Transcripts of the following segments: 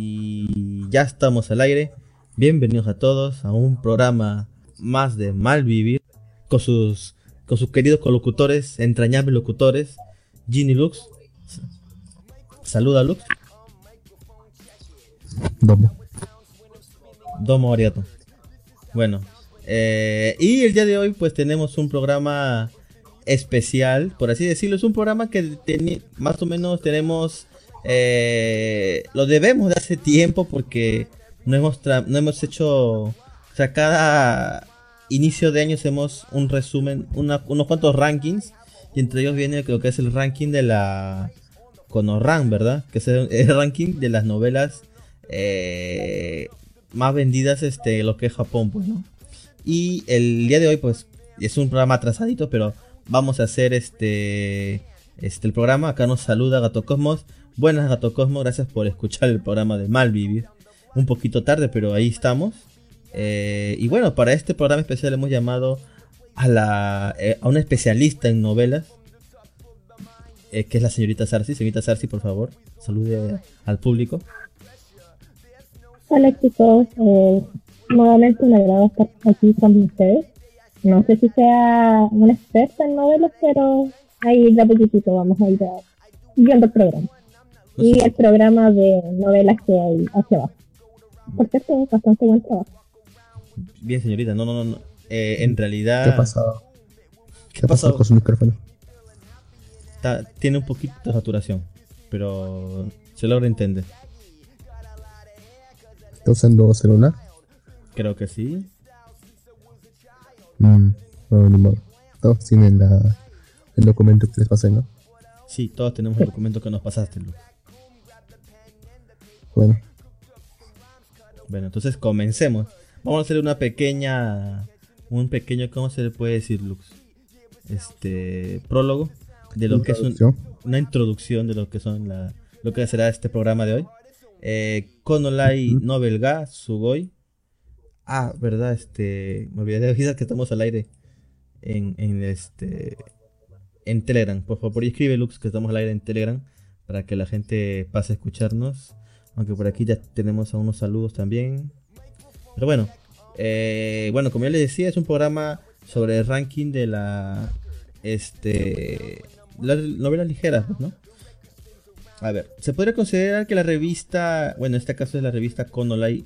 Y ya estamos al aire. Bienvenidos a todos a un programa más de Malvivir con sus con sus queridos colocutores, entrañables locutores, Ginny Lux. Saluda Lux. Domo. Domo Ariato. Bueno, eh, y el día de hoy pues tenemos un programa especial, por así decirlo. Es un programa que más o menos tenemos, eh, lo debemos de hace tiempo porque no hemos, no hemos hecho, o sea, cada inicio de año hacemos un resumen, unos cuantos rankings. Y entre ellos viene lo que es el ranking de la Conorran, ¿verdad? Que es el, ranking de las novelas eh, más vendidas, este, lo que es Japón, pues, ¿no? Y el día de hoy, pues, es un programa atrasadito, pero vamos a hacer este, este el programa. Acá nos saluda Gato Cosmos. Buenas Gato Cosmos, gracias por escuchar el programa de Malvivir. Un poquito tarde, pero ahí estamos. Eh, y bueno, para este programa especial hemos llamado a, la, eh, a una especialista en novelas, eh, que es la señorita Sarsi. Señorita Sarsi, por favor, salude al público. Hola chicos, nuevamente me agrada estar aquí con ustedes. No sé si sea una experta en novelas, pero ahí de poquitito vamos a ir viendo el programa. Y el programa de novelas que hay hacia abajo. Por cierto, bastante buen trabajo. Bien, señorita, no, no, no. Eh, en realidad. ¿Qué ha pasado? ¿Qué, ha pasado con su micrófono? tiene un poquito de saturación, pero se logra entender. ¿Está usando celular? Creo que sí. Mm, Todos tienen la, el documento que les pasé, ¿no? Sí, todos tenemos el documento que nos pasaste, Luz. Bueno. Bueno, entonces comencemos. Vamos a hacer una pequeña. Un pequeño, ¿cómo se le puede decir, Lux? Este. Prólogo. De lo que es una introducción de lo que son la, lo que será este programa de hoy. Eh, Konolai Novelga Sugoi Ah, verdad, este. Me olvidé de avisar que estamos al aire en, en este. En Telegram. Por favor, escribe Lux que estamos al aire en Telegram para que la gente pase a escucharnos. Aunque por aquí ya tenemos a unos saludos también. Pero bueno, eh, bueno, como ya les decía, es un programa sobre el ranking de la. Este. Las novelas ligeras, ¿no? A ver, se podría considerar que la revista. Bueno, en este caso es la revista Konolai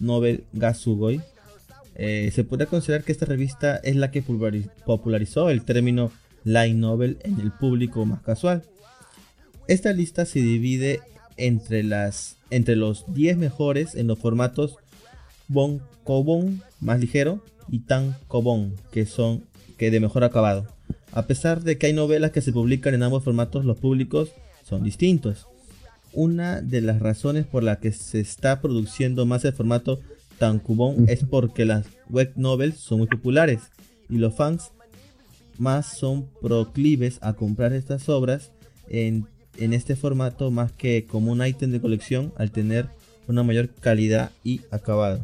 Novel Gasugoi. Eh, se podría considerar que esta revista es la que popularizó el término light novel en el público más casual. Esta lista se divide entre, las, entre los 10 mejores en los formatos Bon Cobon más ligero y Tan Cobon que son que de mejor acabado. A pesar de que hay novelas que se publican en ambos formatos, los públicos son distintos una de las razones por las que se está produciendo más el formato tankubon es porque las web novels son muy populares y los fans más son proclives a comprar estas obras en, este formato más que como un ítem de colección al tener una mayor calidad y acabado.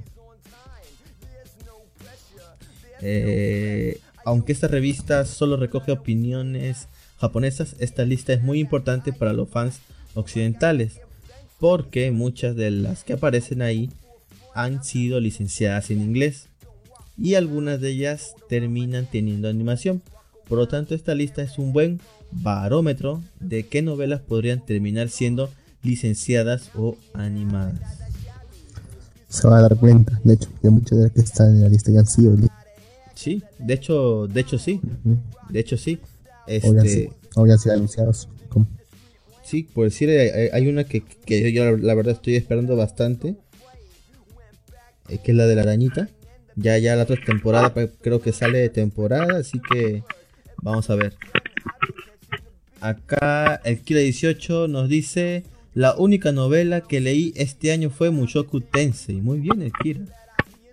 Eh, aunque esta revista solo recoge opiniones japonesas, esta lista es muy importante para los fans occidentales, porque muchas de las que aparecen ahí han sido licenciadas en inglés y algunas de ellas terminan teniendo animación. Por lo tanto, esta lista es un buen barómetro de qué novelas podrían terminar siendo licenciadas o animadas. Se va a dar cuenta, de hecho, que muchas de las que están en la lista ya han sido Sí, de hecho, de hecho sí. De hecho sí. Este... O ya han sido anunciados. Sí, por decir, hay, una que, yo la, verdad estoy esperando bastante. Eh, que es la de la arañita. Ya, ya la otra temporada creo que sale de temporada, así que vamos a ver. Acá el Kira 18 nos dice, la única novela que leí este año fue Mushoku Tensei. Muy bien el Kira.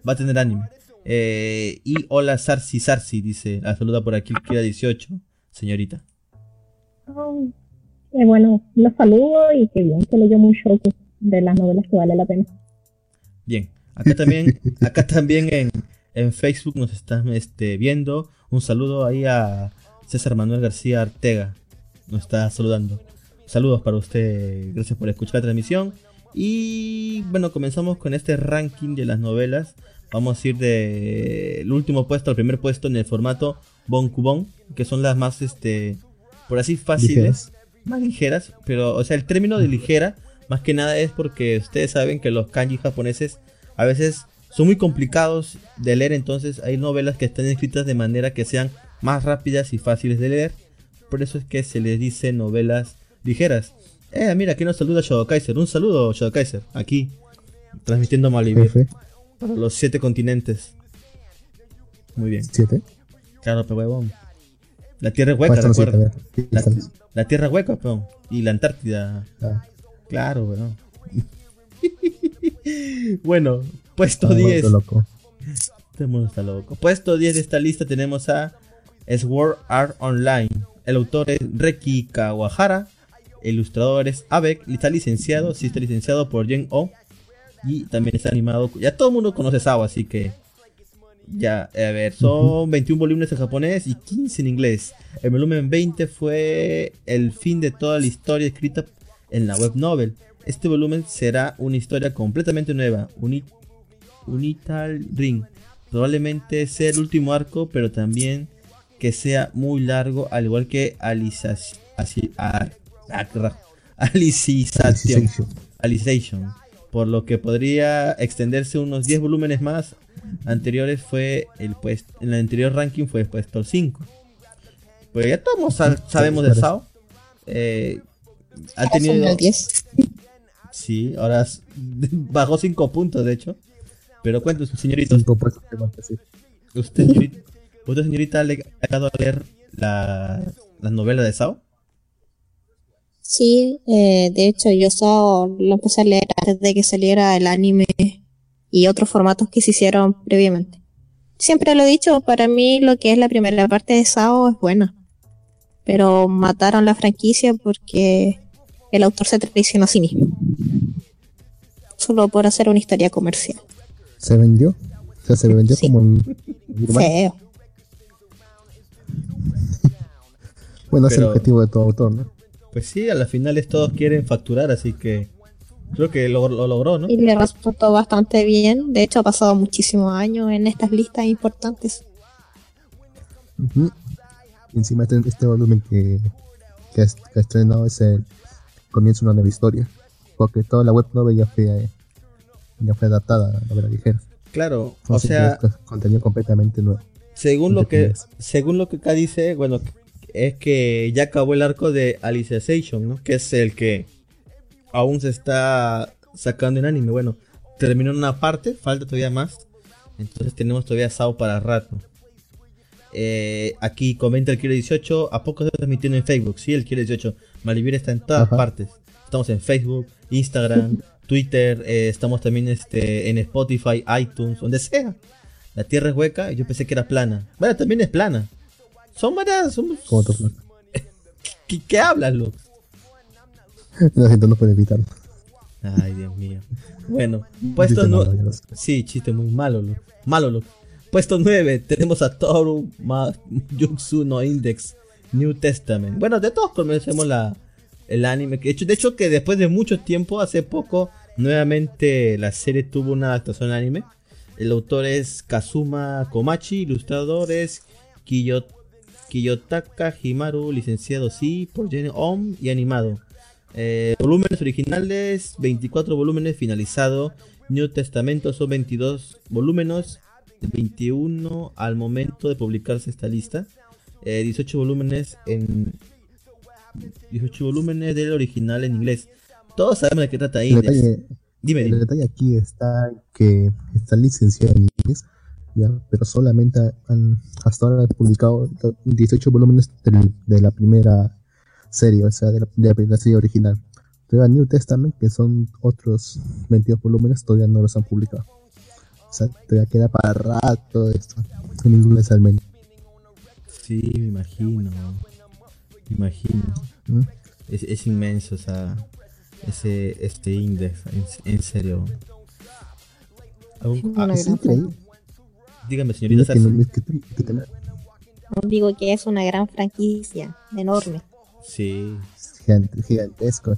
Va a tener anime. Eh, y hola Sarsi Sarsi, dice, la saluda por aquí el Kira 18, señorita bueno, los saludo y que bien que leyó mucho de las novelas que vale la pena. Bien, acá también, acá también en, en Facebook nos están este, viendo. Un saludo ahí a César Manuel García Artega. Nos está saludando. Saludos para usted, gracias por escuchar la transmisión. Y bueno, comenzamos con este ranking de las novelas. Vamos a ir del último puesto al primer puesto en el formato Bonkubon, que son las más, este, por así fáciles, más ligeras. Pero, o sea, el término de ligera, más que nada es porque ustedes saben que los kanji japoneses a veces son muy complicados de leer, entonces hay novelas que están escritas de manera que sean más rápidas y fáciles de leer. Por eso es que se les dice novelas ligeras. Eh, mira, aquí nos saluda Shadow Kaiser. Un saludo, Shadow Kaiser. Aquí, transmitiendo Malivir. Para los siete continentes. Muy bien. ¿Siete? Claro, pero huevón. La Tierra es hueca, recuerda. La, la, Tierra es hueca, peón. Y la Antártida. Ah. Claro, weón. bueno, puesto 10. Loco. Este mundo está loco. Puesto 10 de esta lista tenemos a Sword Art Online. El autor es Reki Kawahara. El ilustrador es Abek. Está licenciado. Sí, está licenciado por Gen O. Y también está animado. Ya todo el mundo conoce Sao, así que. Ya, a ver, son 21 volúmenes en japonés y 15 en inglés. El volumen 20 fue el fin de toda la historia escrita en la web novel. Este volumen será una historia completamente nueva. Unital Ring. Probablemente sea el último arco, pero también que sea muy largo, al igual que Alicization. Alicization. Por lo que podría extenderse unos 10 volúmenes más. Anteriores fue el puesto. En el anterior ranking fue el puesto 5. Pues ya todos sabemos de Sao. Eh, ha tenido. 10. Sí, ahora bajó 5 puntos, de hecho. Pero cuéntanos, señorito. Usted, señorita, ¿Usted, señorita, le ha llegado a leer la, la novela de Sao? Sí, eh, de hecho yo Sao lo empecé a leer antes de que saliera el anime y otros formatos que se hicieron previamente. Siempre lo he dicho, para mí lo que es la primera parte de Sao es buena. Pero mataron la franquicia porque el autor se traicionó a sí mismo. Solo por hacer una historia comercial. ¿Se vendió? O sea, se vendió como un... Feo. bueno, es el objetivo de todo autor, ¿no? Pues sí, a las finales todos quieren facturar, así que creo que lo, logró, ¿no? Y le resultó bastante bien. De hecho, ha pasado muchísimos años en estas listas importantes. encima este, este volumen que, que, ha, estrenado es el comienzo de una nueva historia. Porque toda la web novel ya fue, ya fue adaptada a la ligera. Claro, o sea... Contenido completamente nuevo. Según lo que según lo que acá dice, bueno, es que ya acabó el arco de Alicization, ¿no? Que es el que aún se está sacando en anime. Bueno, terminó una parte, falta todavía más. Entonces tenemos todavía Sao para rato. Eh, aquí comenta el Kilo 18. ¿A poco se está transmitiendo en Facebook? Sí, el Kilo 18. Malivir está en todas partes. Estamos en Facebook, Instagram, Twitter. Eh, estamos también este, en Spotify, iTunes, donde sea. La tierra es hueca y yo pensé que era plana. Bueno, también es plana. Son varias. Somos... ¿Cómo te ¿Qué, ¿Qué hablas, Lux? La gente no puede evitarlo. Ay, Dios mío. Bueno, puesto 9. Sí, chiste muy malo, Lux. Malo, Lux. Puesto 9 tenemos a Toru Ma Jutsu no Index New Testament. Bueno, de todos conocemos la, el anime. De hecho, de hecho, que después de mucho tiempo, hace poco, nuevamente la serie tuvo una adaptación al anime. El autor es Kazuma Komachi, ilustrador es Kiyotaka Himaru, licenciado sí por Jenny Om y animado. Eh, volúmenes originales, 24 volúmenes finalizado. New Testamento son 22 volúmenes, 21 al momento de publicarse esta lista. 18 eh, volúmenes en 18 volúmenes del original en inglés. Todos sabemos de qué trata ahí. Dime, El detalle aquí está que está licenciado en inglés, ya, pero solamente han hasta ahora han publicado 18 volúmenes de, la primera serie, o sea, de la, primera serie original. Todavía New Testament, que son otros 22 volúmenes, todavía no los han publicado. O sea, todavía queda para rato esto, en inglés al menos. Sí, me imagino. Imagino. Es, es inmenso, o sea ese este index, en, serio. Ah, Dígame, señorita Digo que es una gran franquicia, enorme. Sí. gigantesco.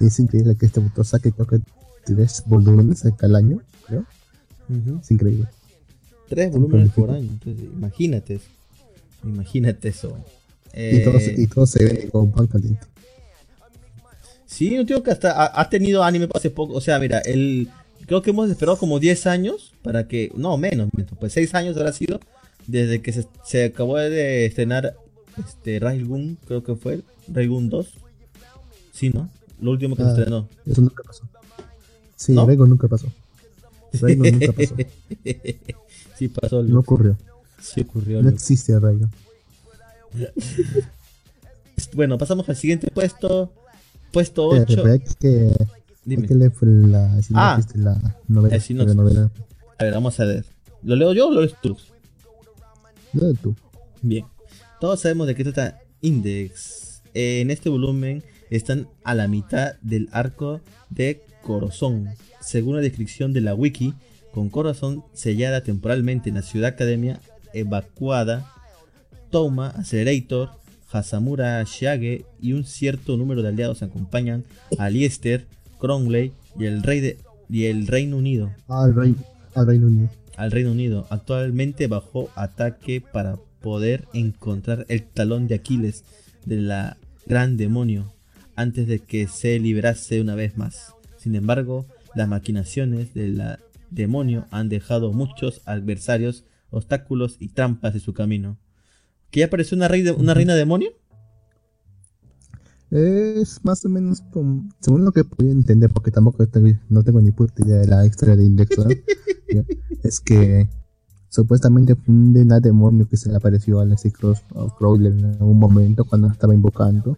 Es increíble que este autor saque creo que tres volúmenes al año, creo. Es increíble. Tres volúmenes por año, entonces imagínate eso. Imagínate eso. Y, todo, se ve con pan caliente. Sí, no tengo que hasta ha, tenido anime hace poco. O sea, mira, el creo que hemos esperado como 10 años para que. No, menos, pues 6 años habrá sido desde que se, acabó de estrenar este Railgun, creo que fue Railgun 2. Sí, ¿no? Lo último que se ah, estrenó. Eso nunca pasó. Sí, ¿No? nunca pasó. Railgun nunca pasó. sí pasó. No ocurrió. Sí ocurrió. No existe Railgun. bueno, pasamos al siguiente puesto. Puesto 8. que, Dime. que leer la, ah, la novela, la novela. A ver, vamos a ver. ¿Lo leo yo o lo lees tú? Lo lees tú. Bien. Todos sabemos de qué trata Index. En este volumen están a la mitad del arco de Corazón. Según la descripción de la wiki, con Corazón sellada temporalmente en la ciudad academia evacuada, Toma, Accelerator, Hasamura Shiage y un cierto número de aliados acompañan a Liester, Cromley y el rey de y el Reino Unido. Al, rey, al Reino Unido. Al Reino Unido, actualmente bajo ataque para poder encontrar el talón de Aquiles de la gran demonio antes de que se liberase una vez más. Sin embargo, las maquinaciones de la demonio han dejado muchos adversarios, obstáculos y trampas de su camino. ¿Que ya apareció una, reina, una reina demonio? Es más o menos como, según lo que puedo entender, porque tampoco no tengo ni puta idea de la historia de Index, es que supuestamente fue una demonio que se le apareció a Leslie Cross Crowler en algún momento cuando estaba invocando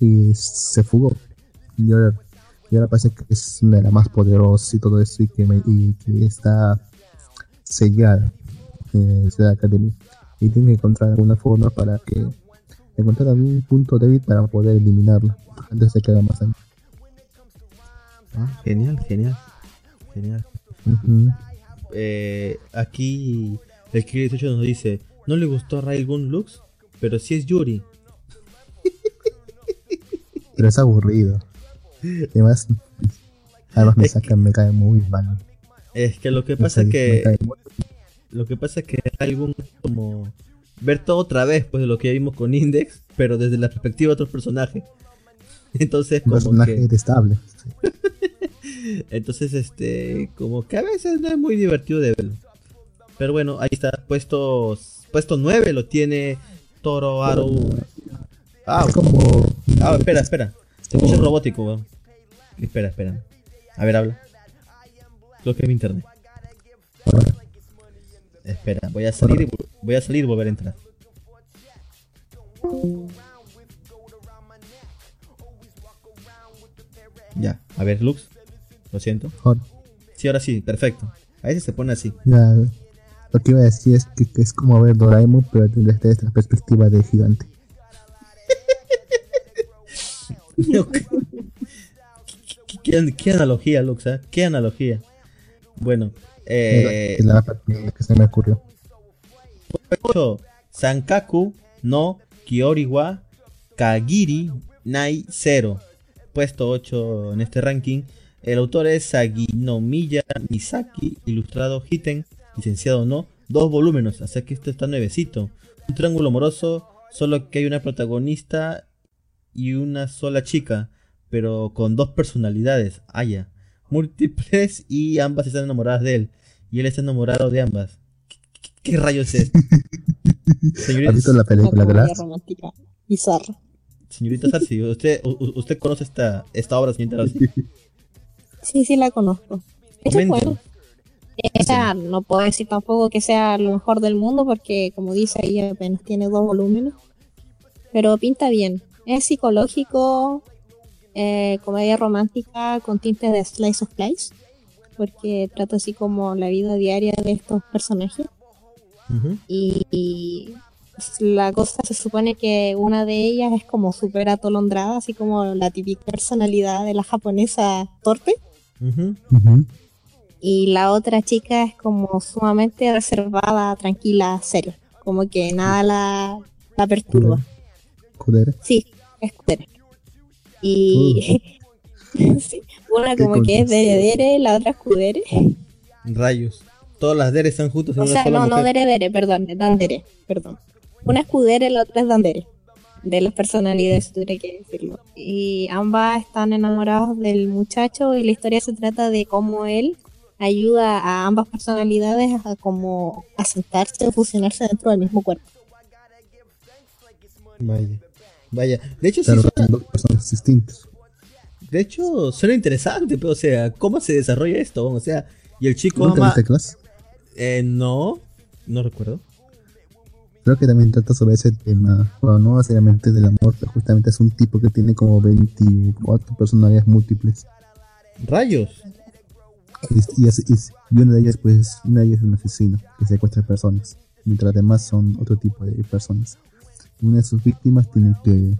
y se fugó. Y ahora, parece que es una de las más poderosas y todo eso y que, y que está sellada en la academia y tiene que encontrar alguna forma para que encontrar algún punto débil para poder eliminarlo antes de que haga más daño. Ah, genial, genial, genial. eh, aquí el que 18 nos dice, no le gustó a Railgun Lux, pero sí es Yuri. Pero es aburrido. Además, además me saca, me cae muy mal. Es que lo que pasa es que lo que pasa es que hay algún como ver todo otra vez, pues de lo que vimos con Index, pero desde la perspectiva de otros personajes. Entonces, como personaje estable. Entonces, este, como que a veces no es muy divertido de verlo. Pero bueno, ahí está, puesto, puesto 9 lo tiene Toro Aru. Ah, como... ah, espera, espera. Se escucha robótico, weón. Espera, espera. A ver, habla. Creo que es mi internet. Espera, voy a salir y voy a salir y volver a entrar. Ya, a ver, Lux. Lo siento. Sí, ahora sí, perfecto. A veces se pone así. Ya, lo que iba a decir es que, es como ver Doraemon, pero desde esta perspectiva de gigante. ¿Qué, analogía, Lux? ¿eh? ¿Qué analogía? Bueno, eh, la que se me ocurrió. Sankaku no Kioriwa Kagiri Nai 0. Puesto 8 en este ranking. El autor es Saginomiya Misaki, ilustrado Hiten, licenciado no, dos volúmenes, así que esto está nuevecito. Un triángulo amoroso, solo que hay una protagonista y una sola chica, pero con dos personalidades, haya, múltiples y ambas están enamoradas de él y él está enamorado de ambas. ¿Qué, rayos es Señorita, ¿Has visto la película de las? romántica, bizarra. Señorita Sarsi, ¿usted, ¿usted conoce esta, esta obra, señorita Sarsi? Sí, sí la conozco. Es bueno. O sea, no puedo decir tampoco que sea lo mejor del mundo porque, como dice ahí, apenas tiene dos volúmenes. Pero pinta bien. Es psicológico, eh, comedia romántica con tintes de slice of life porque trata así como la vida diaria de estos personajes. y, la cosa se supone que una de ellas es como súper atolondrada, así como la típica personalidad de la japonesa torpe. Y la otra chica es como sumamente reservada, tranquila, seria. Como que nada la, la perturba. ¿Cudera? Sí, es cudera. Y Una como que es de Dere, la otra es Kudere. Rayos. Todas las Dere están juntas en o sea, no, no Dere Dere, perdón, Dandere, perdón. Una es Kudere, la otra es Dandere. De las personalidades, tuviera que decirlo. Y ambas están enamoradas del muchacho y la historia se trata de cómo él ayuda a ambas personalidades a como a sentarse o fusionarse dentro del mismo cuerpo. Vaya. Vaya. De hecho, sí dos personas distintas. De hecho, suena interesante, pero o sea, ¿cómo se desarrolla esto? O sea, y el chico ¿No ama... clase? Eh, no, no recuerdo. Creo que también trata sobre ese tema, bueno, no necesariamente del amor, pero justamente es un tipo que tiene como 24 personalidades múltiples. Rayos. Y, y, una de ellas, pues, una de ellas es un asesino que secuestra personas, mientras las demás son otro tipo de personas. Una de sus víctimas tiene que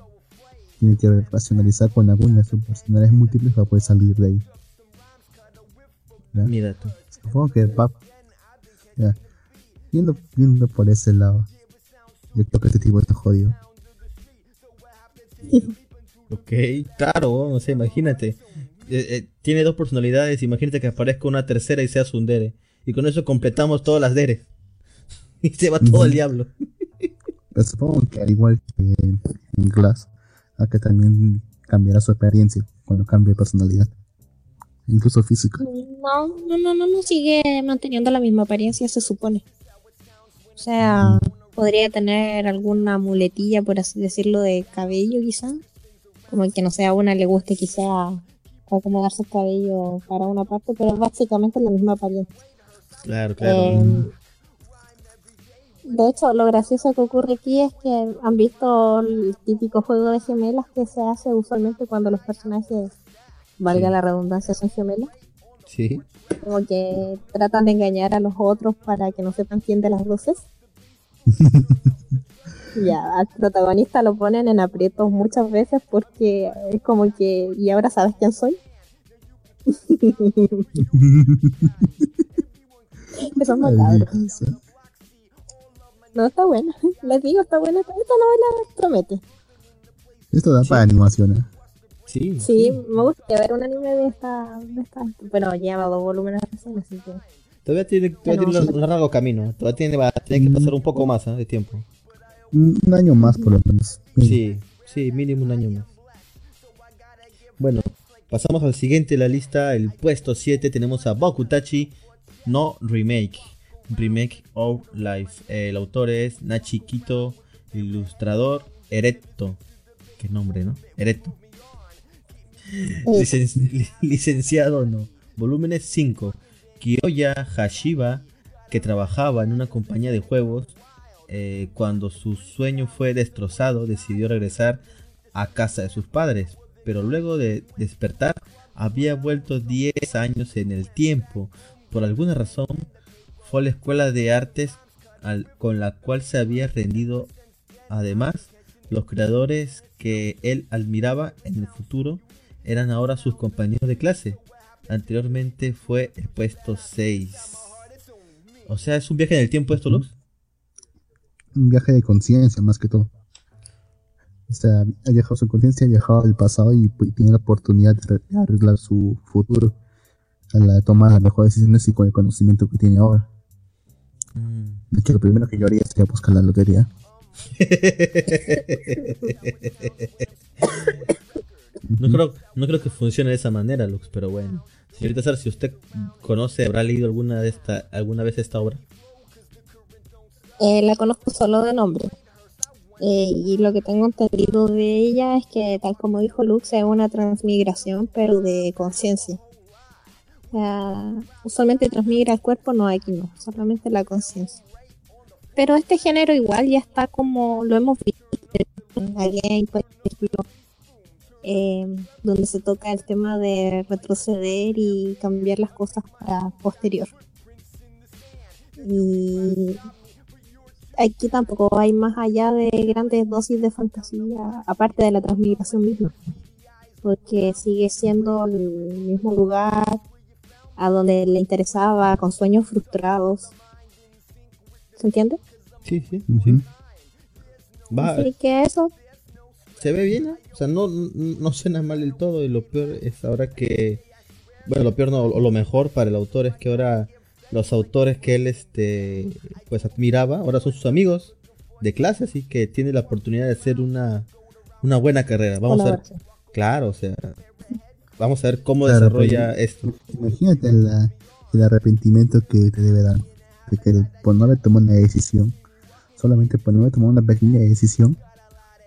tiene que racionalizar con alguna de sus personalidades múltiples para poder salir de ahí. Mira tú. Supongo que pap, ya. Viendo, viendo por ese lado, yo creo que este tipo está jodido. ok, claro, o sea, imagínate. Eh, eh, tiene dos personalidades, imagínate que aparezca una tercera y sea un Dere. Y con eso completamos todas las Deres. y se va todo el diablo. Pero supongo que al igual que en Glass, a que también cambiará su experiencia cuando cambie personalidad. Incluso física. No, no, no, no, no sigue manteniendo la misma apariencia, se supone. O sea, podría tener alguna muletilla, por así decirlo, de cabello quizá. Como que no sea una le guste quizá acomodarse el cabello para una parte, pero básicamente la misma apariencia. Claro, claro. Em, de hecho, lo gracioso que ocurre aquí es que han visto el típico juego de gemelas que se hace usualmente cuando los personajes, valga la redundancia, son gemelas. Sí. Como que tratan de engañar a los otros para que no sepan quién de las luces. ya, al protagonista lo ponen en aprietos muchas veces porque es como que, ¿y ahora sabes quién soy? Eso es macabro. No, está buena. Les digo, está buena. Esta novela promete. Esto da para animaciones. ¿eh? Sí, sí, me gustaría ver un anime de esta, de esta. Bueno, lleva dos volúmenes recién, así que. Todavía tiene, todavía tiene un largo camino. Todavía tiene, va, tiene que pasar un poco más ¿eh? de tiempo. Un, año más, por lo menos. Sí, sí, mínimo un año más. Bueno, pasamos al siguiente de la lista. El puesto 7 tenemos a Bokutachi no Remake. Remake of Life. el autor es Nachi Kito, ilustrador Eretto. Qué nombre, ¿no? Eretto. licenciado, no. Volúmenes 5. Kiyoya Hashiba, que trabajaba en una compañía de juegos, eh, cuando su sueño fue destrozado, decidió regresar a casa de sus padres. Pero luego de despertar, había vuelto 10 años en el tiempo. Por alguna razón, fue a la escuela de artes con la cual se había rendido. Además, los creadores que él admiraba en el futuro eran ahora sus compañeros de clase. Anteriormente fue el puesto 6. O sea, ¿es un viaje en el tiempo esto, Lux? Un viaje de conciencia, más que todo. O sea, ha viajado su conciencia, ha viajado al pasado y, tiene la oportunidad de arreglar su futuro a la toma de mejores decisiones y con el conocimiento que tiene ahora. De hecho, lo primero que yo haría sería buscar la lotería. no, creo, no creo que funcione de esa manera, Lux, pero bueno. Señorita Sara, si usted conoce, ¿habrá leído alguna, de esta, alguna vez esta obra? Eh, la conozco solo de nombre. Eh, y lo que tengo entendido de ella es que, tal como dijo Lux, es una transmigración, pero de conciencia usualmente transmigra el cuerpo, no aquí no, solamente la conciencia. Pero este género igual ya está como lo hemos visto en la por ejemplo, eh, donde se toca el tema de retroceder y cambiar las cosas para posterior. Y aquí tampoco hay más allá de grandes dosis de fantasía, aparte de la transmigración misma, porque sigue siendo el mismo lugar, a donde le interesaba, con sueños frustrados. ¿Se entiende? Sí, sí. Así que eso se ve bien, o sea, no, no suena mal del todo y lo peor es ahora que, bueno, lo peor no, o lo mejor para el autor es que ahora los autores que él este pues admiraba ahora son sus amigos de clase, así que tiene la oportunidad de hacer una, una buena carrera. Vamos a ver, claro, o sea, vamos a ver cómo desarrolla esto. Imagínate el arrepentimiento que te debe dar de que por no haber tomado una decisión, solamente por no haber tomado una pequeña decisión,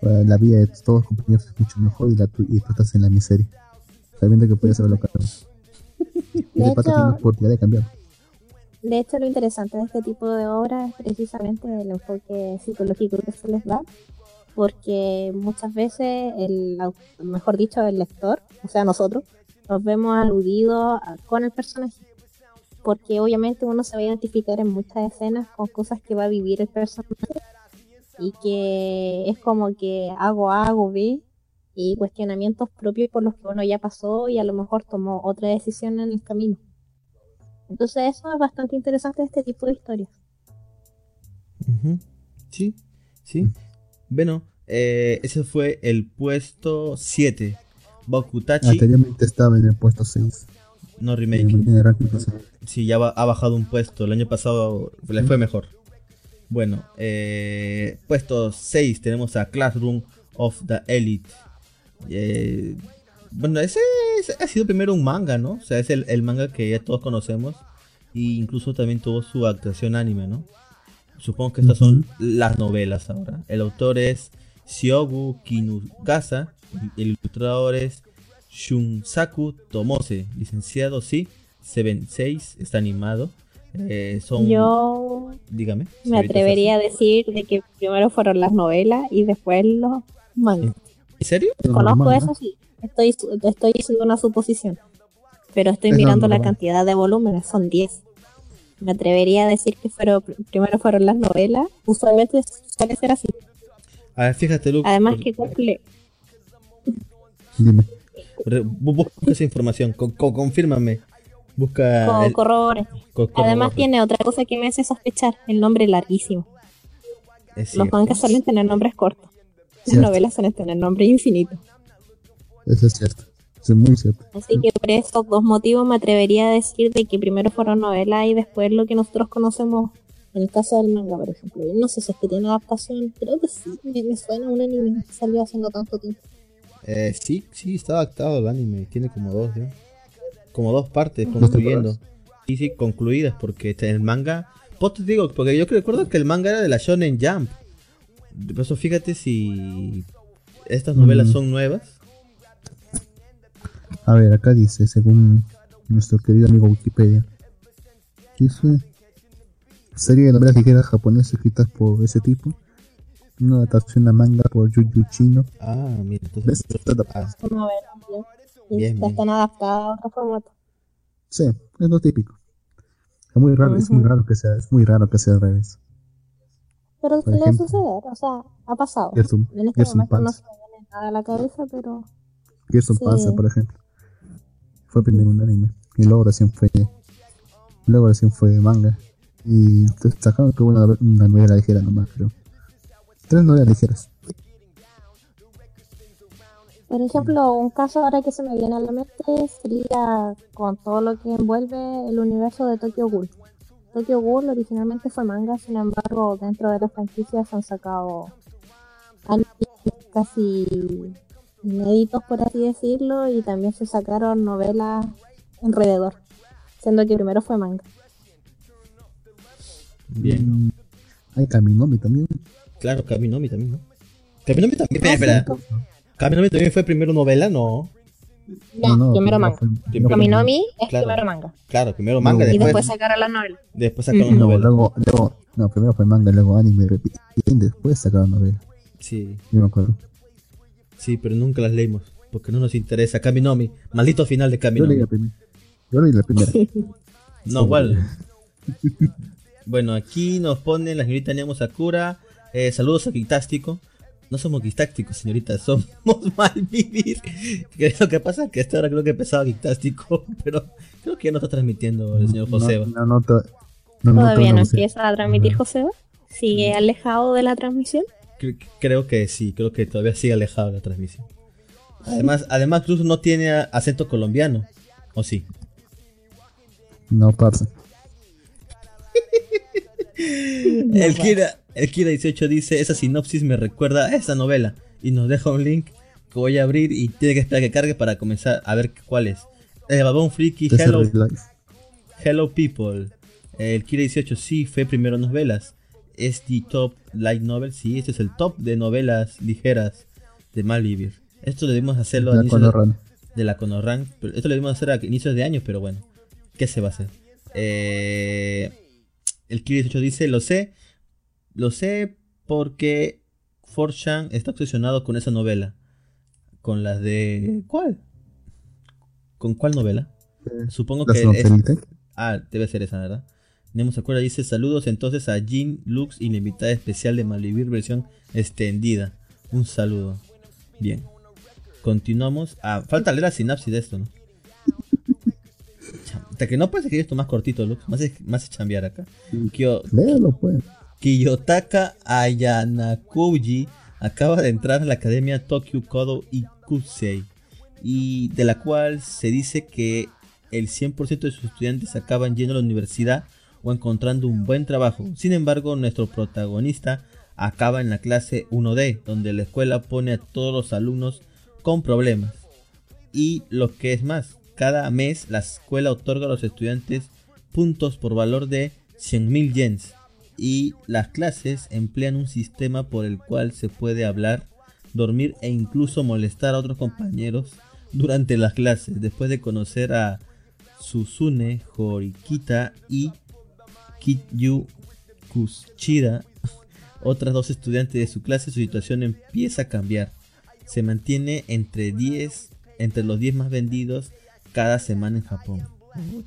pues, la vida de todos los compañeros es mucho mejor y, la tú, y tú estás en la miseria, sabiendo que puedes haberlo cambiado. De hecho, de cambiar. De hecho, lo interesante de este tipo de obras es precisamente el enfoque psicológico que se les da, porque muchas veces, el, mejor dicho, el lector, o sea, nosotros, nos vemos aludidos con el personaje porque obviamente uno se va a identificar en muchas escenas con cosas que va a vivir el personaje y que es como que hago A, hago B y cuestionamientos propios por los que uno ya pasó y a lo mejor tomó otra decisión en el camino. Entonces eso es bastante interesante este tipo de historias. Sí, sí. Bueno, eh, ese fue el puesto 7. Bokutachi. Anteriormente estaba en el puesto 6. No remake. Sí, ya ha bajado un puesto. El año pasado le fue mejor. Bueno, eh, puesto 6 tenemos a Classroom of the Elite. Eh, bueno, ese, ha sido primero un manga, ¿no? O sea, es el, manga que ya todos conocemos. E incluso también tuvo su actuación anime, ¿no? Supongo que estas son las novelas ahora. El autor es Shiobu Kinugasa. El ilustrador es Shunsaku Tomose, licenciado, sí. Seven 6 está animado. Eh, son, Yo dígame, me atrevería a decir de que primero fueron las novelas y después los mangas. ¿En serio? Conozco eso, sí. Estoy, estoy haciendo una suposición. Pero estoy mirando la cantidad de volúmenes, son 10. Me atrevería a decir que fueron, primero fueron las novelas. Usualmente suele ser así. A ver, fíjate, Luke. Además que cumple. Dime. Busca esa información, confírmame. Busca. Además, tiene otra cosa que me hace sospechar: el nombre larguísimo. Los mangas suelen tener nombres cortos. Las novelas suelen tener nombres infinitos. Eso es cierto. Eso es muy cierto. Así que por esos dos motivos me atrevería a decir de que primero fueron novelas y después lo que nosotros conocemos en el caso del manga, por ejemplo. no sé si es que tiene adaptación, creo que sí. Me, suena un anime que salió haciendo tanto tiempo. Eh, sí, sí, está adaptado el anime. Tiene como dos, ¿ya? Como dos partes construyendo. Sí, sí, concluidas. Porque el manga. Pues te digo, porque yo recuerdo que el manga era de la Shonen Jump. Por eso fíjate si estas novelas mm. son nuevas. A ver, acá dice, según nuestro querido amigo Wikipedia, dice serie de novelas ligeras japonesas escritas por ese tipo una adaptación a manga por Yuyu Chino. Ah, mira, entonces. Está bien, están adaptadas a otro formato. Sí, es lo típico. Es muy raro, es muy raro que sea, es muy raro que sea al revés. Pero suele suceder, o sea, ha pasado. Gerson, en este momento no se me viene nada a la cabeza, pero. Gerson sí. Panza, por ejemplo. Fue primero un anime. Y luego recién fue. Luego recién fue manga. Y sacaron que una, una novela ligera nomás, creo. Tres novelas ligeras. Por ejemplo, un caso ahora que se me viene a la mente sería con todo lo que envuelve el universo de Tokyo Ghoul. Tokyo Ghoul originalmente fue manga, sin embargo, dentro de las franquicias han sacado casi inéditos, por así decirlo, y también se sacaron novelas alrededor, siendo que primero fue manga. Bien. Hay Kaminomi también. Claro, Kaminomi también, ¿no? Kaminomi también, espera, espera. Kaminomi también fue primero novela, ¿no? No, no, primero manga. Kaminomi es primero manga. Claro, primero manga. y después sacaron la novela. Después sacaron novela. Luego, luego, no, primero fue manga, luego anime, y después sacaron novela. Sí. Yo me acuerdo. Sí, pero nunca las leímos, porque no nos interesa. Kaminomi, maldito final de Kaminomi. Yo leí la primera. Yo leí la primera. no, igual. bueno, aquí nos pone la señorita Niamo Sakura. Eh, saludos a Quintástico. No somos Quintácticos, señorita, somos Malvivir. Lo que pasa es que esta hora creo que empezaba Quintástico, pero creo que ya no está transmitiendo el señor Joseba. No, no, Todavía no empieza a transmitir Joseba. ¿Sigue alejado de la transmisión? Creo que sí, creo que todavía sigue alejado de la transmisión. Además, además Cruz no tiene acento colombiano, ¿o sí? No, parce. el Kira, el Kira 18 dice, esa sinopsis me recuerda a esa novela y nos deja un link que voy a abrir y tiene que esperar que cargue para comenzar a ver cuál es. El Babón Freaky, Hello, Hello People. El Kira 18 sí fue primero novelas. Es the top light novel, sí, este es el top de novelas ligeras de Malvivir. Esto debimos hacerlo a inicios de, de, la Conorran. Esto lo debimos hacer a inicios de año, pero bueno. ¿Qué se va a hacer? Eh, el Kira 18 dice, lo sé. Lo sé porque Forchan está obsesionado con esa novela. Con la de... ¿Cuál? ¿Con cuál novela? Eh, Supongo que... Es... Ah, debe ser esa, ¿verdad? Nemo se acuerda, dice saludos entonces a Jean Lux y la invitada especial de Malvivir versión extendida. Un saludo. Bien. Continuamos. Ah, falta leer la sinapsis de esto, ¿no? Hasta que no puedes escribir esto más cortito, Lux. Más, más chambear acá. Léalo, pues. Kiyotaka Ayanakuji acaba de entrar a la academia Tokyo Kodo Ikusei y de la cual se dice que el 100% de sus estudiantes acaban yendo a la universidad o encontrando un buen trabajo. Sin embargo, nuestro protagonista acaba en la clase 1D, donde la escuela pone a todos los alumnos con problemas. Y lo que es más, cada mes la escuela otorga a los estudiantes puntos por valor de 100.000 yens y las clases emplean un sistema por el cual se puede hablar, dormir e incluso molestar a otros compañeros durante las clases. Después de conocer a Susune Horikita y Kityu Kushida, otras dos estudiantes de su clase, su situación empieza a cambiar. Se mantiene entre 10, entre los 10 más vendidos cada semana en Japón.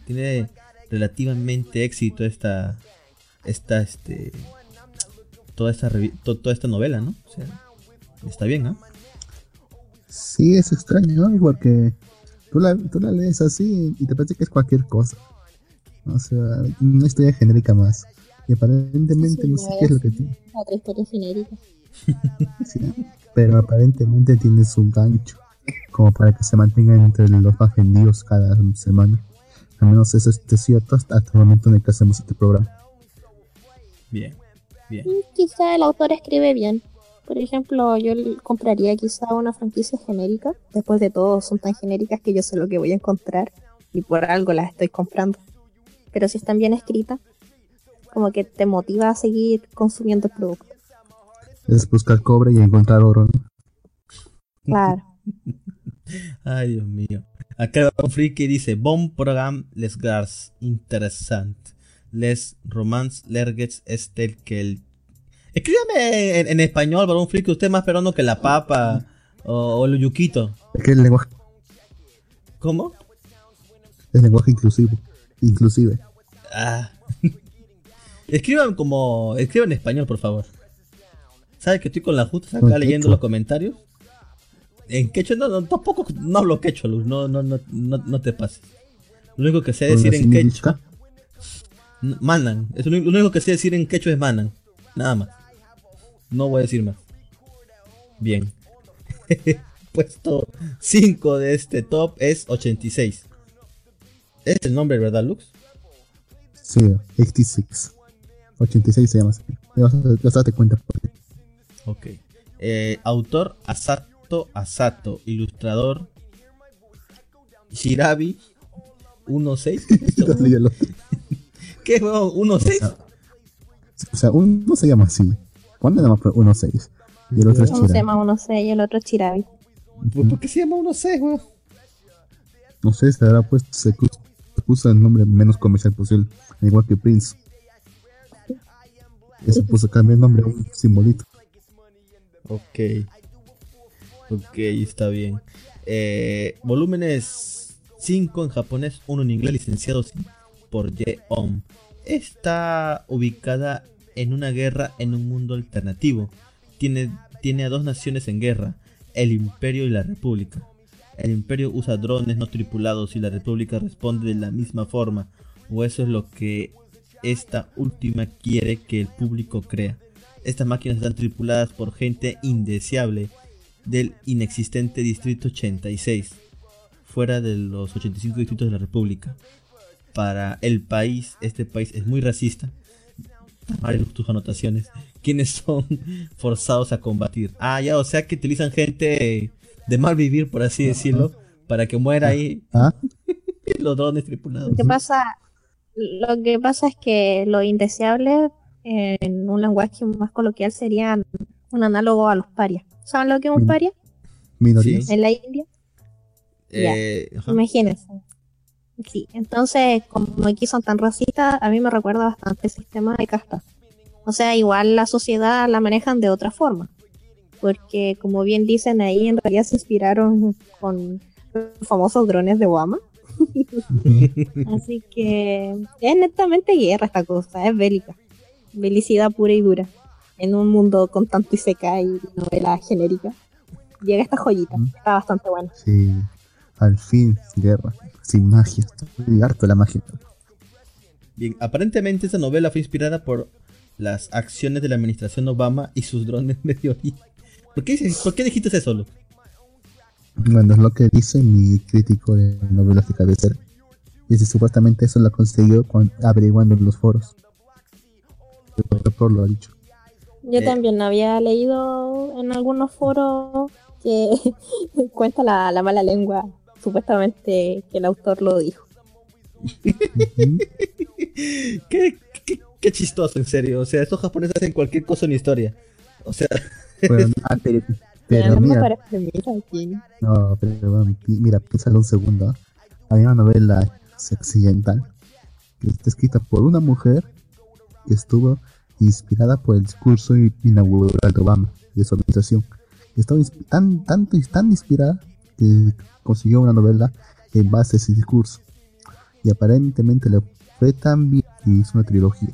Tiene relativamente éxito esta, esta, este, toda esta, toda esta novela, ¿no? O sea, está bien, ¿no? Sí, es extraño, ¿no? Porque tú la, tú la lees así y te parece que es cualquier cosa. O sea, una historia genérica más. Y aparentemente no sé qué es lo que tiene. Otra historia genérica. pero aparentemente tiene su gancho. Como para que se mantenga entre los más vendidos cada semana. Al menos eso es cierto hasta, hasta el momento en el que hacemos este programa. Bien, bien. Quizá el autor escribe bien. Por ejemplo, yo compraría quizá una franquicia genérica. Después de todo, son tan genéricas que yo sé lo que voy a encontrar y por algo las estoy comprando. Pero si están bien escritas, como que te motiva a seguir consumiendo el producto. Es buscar cobre y encontrar oro. Claro. Ay, Dios mío. Acá un friki dice, Bon program les gars interesante les romance lergets estel que el... Escríbame en, español, para un friki, usted más peruano que la papa o, el yuquito. Es que el lenguaje... ¿Cómo? Es lenguaje inclusivo. Inclusive. Ah. Escriban como... Escriban en español, por favor. ¿Sabes que estoy con la justa acá leyendo los comentarios? En quechua, no, tampoco no hablo quechua, Luz, no, no, no, no, te pases. Lo único que sé decir en quechua Manan. Es lo único que sé decir en quechua es Manan. Nada más. No voy a decir más. Bien. Puesto 5 de este top es 86. Es el nombre, ¿verdad, Lux? Sí, 86. 86 se llama así. Vas a darte cuenta. Ok. Eh, autor Asato Asato. Ilustrador Shirabi 16. ¿Qué juego? ¿1-6? O sea, uno se llama así. ¿Cuándo se llama 1-6? Y el otro es Chirabi. se llama 1-6 y el otro es Chirabi. ¿Por qué se llama 1-6, weón? No sé, se habrá puesto, se puso el nombre menos comercial posible, igual que Prince. Se puso cambiar el nombre a un simbolito. Ok. Ok, está bien. Eh, volúmenes 5 en japonés, 1 en inglés, licenciado por Yeon. Está ubicada en una guerra en un mundo alternativo. Tiene, tiene a dos naciones en guerra, el Imperio y la República. El Imperio usa drones no tripulados y la República responde de la misma forma, o eso es lo que esta última quiere que el público crea. Estas máquinas están tripuladas por gente indeseable del inexistente Distrito 86, fuera de los 85 distritos de la República. Para el país, este país es muy racista. tus anotaciones. ¿Quiénes son forzados a combatir? Ah, ya, o sea que utilizan gente de mal vivir, por así decirlo, para que muera ahí ¿Ah? los drones tripulados. Lo que pasa, lo que pasa es que lo indeseable en un lenguaje más coloquial serían un análogo a los parias. ¿Saben lo que es un paria? Minorías. En la India. Eh, Imagínense. Sí, entonces, como aquí son tan racistas, a mí me recuerda bastante el sistema de casta. O sea, igual la sociedad la manejan de otra forma. Porque, como bien dicen ahí, en realidad se inspiraron con los famosos drones de Obama. Así que es netamente guerra esta cosa, es bélica. Belicidad pura y dura en un mundo con tanto Isekai y novela genérica. Llega esta joyita, está bastante buena. Sí, al fin, guerra, sin magia, estoy harto la magia. Bien, aparentemente esta novela fue inspirada por las acciones de la administración Obama y sus drones Medio Oriente. ¿Por qué, ¿Por qué dijiste eso solo? Bueno, es lo que dice mi crítico de novelas de cabecera. Y supuestamente eso lo consiguió averiguando en los foros. El lo ha dicho. Yo eh, también había leído en algunos foros que cuenta la, mala lengua, supuestamente que el autor lo dijo. ¿Qué, qué, chistoso, en serio. O sea, estos japoneses hacen cualquier cosa en historia. O sea. Ah, pero, mira, no, pero mira, piénsalo un segundo. Hay una novela occidental que está escrita por una mujer que estuvo inspirada por el discurso inaugural de Obama y de su administración. Estaba tan, tanto y tan inspirada que consiguió una novela en base a ese discurso. Y aparentemente le fue tan bien y hizo una trilogía.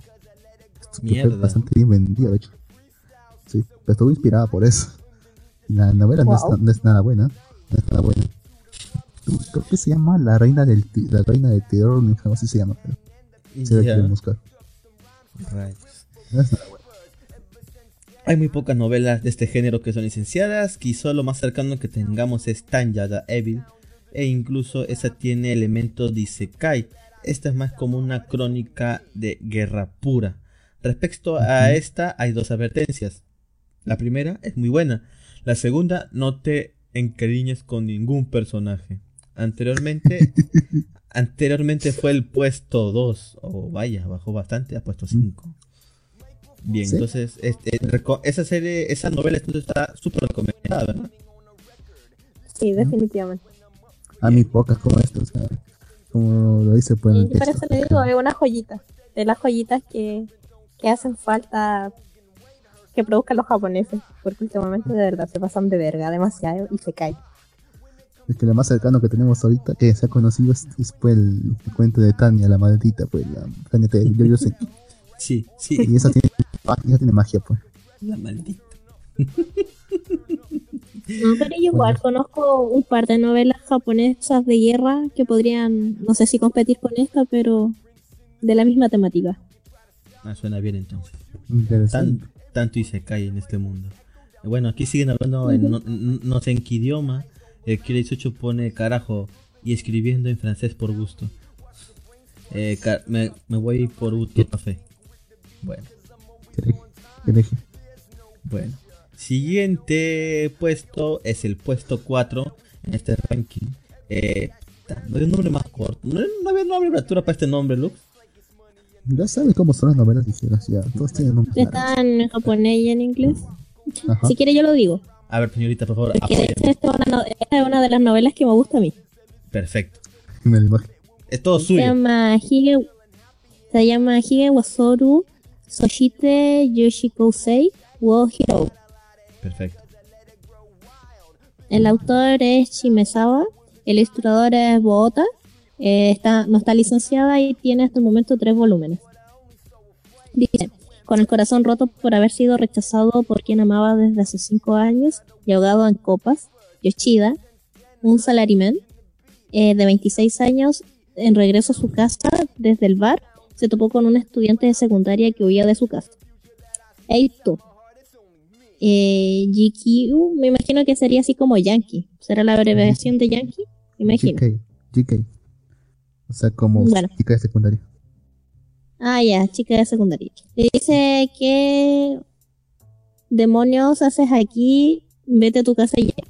Fue bastante bien vendida, de hecho. Sí, pero estuvo inspirada por eso. la novela no, es, nada buena. No es nada buena. Creo que se llama La Reina del La Reina del Terror, no sé si se llama, pero. Se yeah. buscar. Hay muy pocas novelas de este género que son licenciadas, quizá lo más cercano que tengamos es Tanya Evil, e incluso esa tiene elementos de Isekai. Esta es más como una crónica de guerra pura. Respecto a esta hay dos advertencias. La primera es muy buena. La segunda, no te encariñes con ningún personaje. Anteriormente, anteriormente fue el puesto 2, o vaya, bajó bastante, ha puesto 5. Bien, entonces, este, esa serie, esa novela está súper recomendada, ¿verdad? Sí, definitivamente. A mí pocas como esto, o sea, como lo dice, pues. Sí, eso le digo, es una joyita, de las joyitas que, que hacen falta que produzcan los japoneses, porque últimamente de verdad se pasan de verga demasiado y se cae. Es que lo más cercano que tenemos ahorita que se ha conocido es, pues el, cuento de Tania, la maldita, pues la Tania yo, yo sé. Sí, sí. Y esa tiene, tiene magia, pues. La maldita. No, pero yo igual conozco un par de novelas japonesas de guerra que podrían, no sé si competir con esta, pero de la misma temática. Ah, suena bien entonces. Tanto y se cae en este mundo. Bueno, aquí siguen hablando en no, sé en qué idioma. El Kira 18 pone carajo y escribiendo en francés por gusto. Eh, me, me, voy por Uto Café. Bueno. Bueno. Siguiente puesto es el puesto 4 en este ranking. Eh, no hay un nombre más corto. No, había una abreviatura para este nombre, Lux. Ya sabes cómo son las novelas ligeras ya. Todos tienen. Están en japonés y en inglés. Si quiere yo lo digo. A ver, señorita, por favor. esta, es una, de las novelas que me gusta a mí. Perfecto. Es todo suyo. Se llama Hige, se llama Hige Wasoru Soshite Yoshikousei wo Hiro. Perfecto. El autor es Shimesawa, el ilustrador es Boota, eh, está, no está licenciada y tiene hasta el momento tres volúmenes. Dice, con el corazón roto por haber sido rechazado por quien amaba desde hace cinco años y ahogado en copas, Yoshida, un salarimen eh, de 26 años, en regreso a su casa desde el bar, se topó con un estudiante de secundaria que huía de su casa. Eito, Eh, GQ, me imagino que sería así como Yankee. ¿Será la abreviación de Yankee? Imagino. GK. O sea, como chica de secundaria. Ah, ya, chica de secundaria. Le dice que demonios haces aquí, vete a tu casa y ya.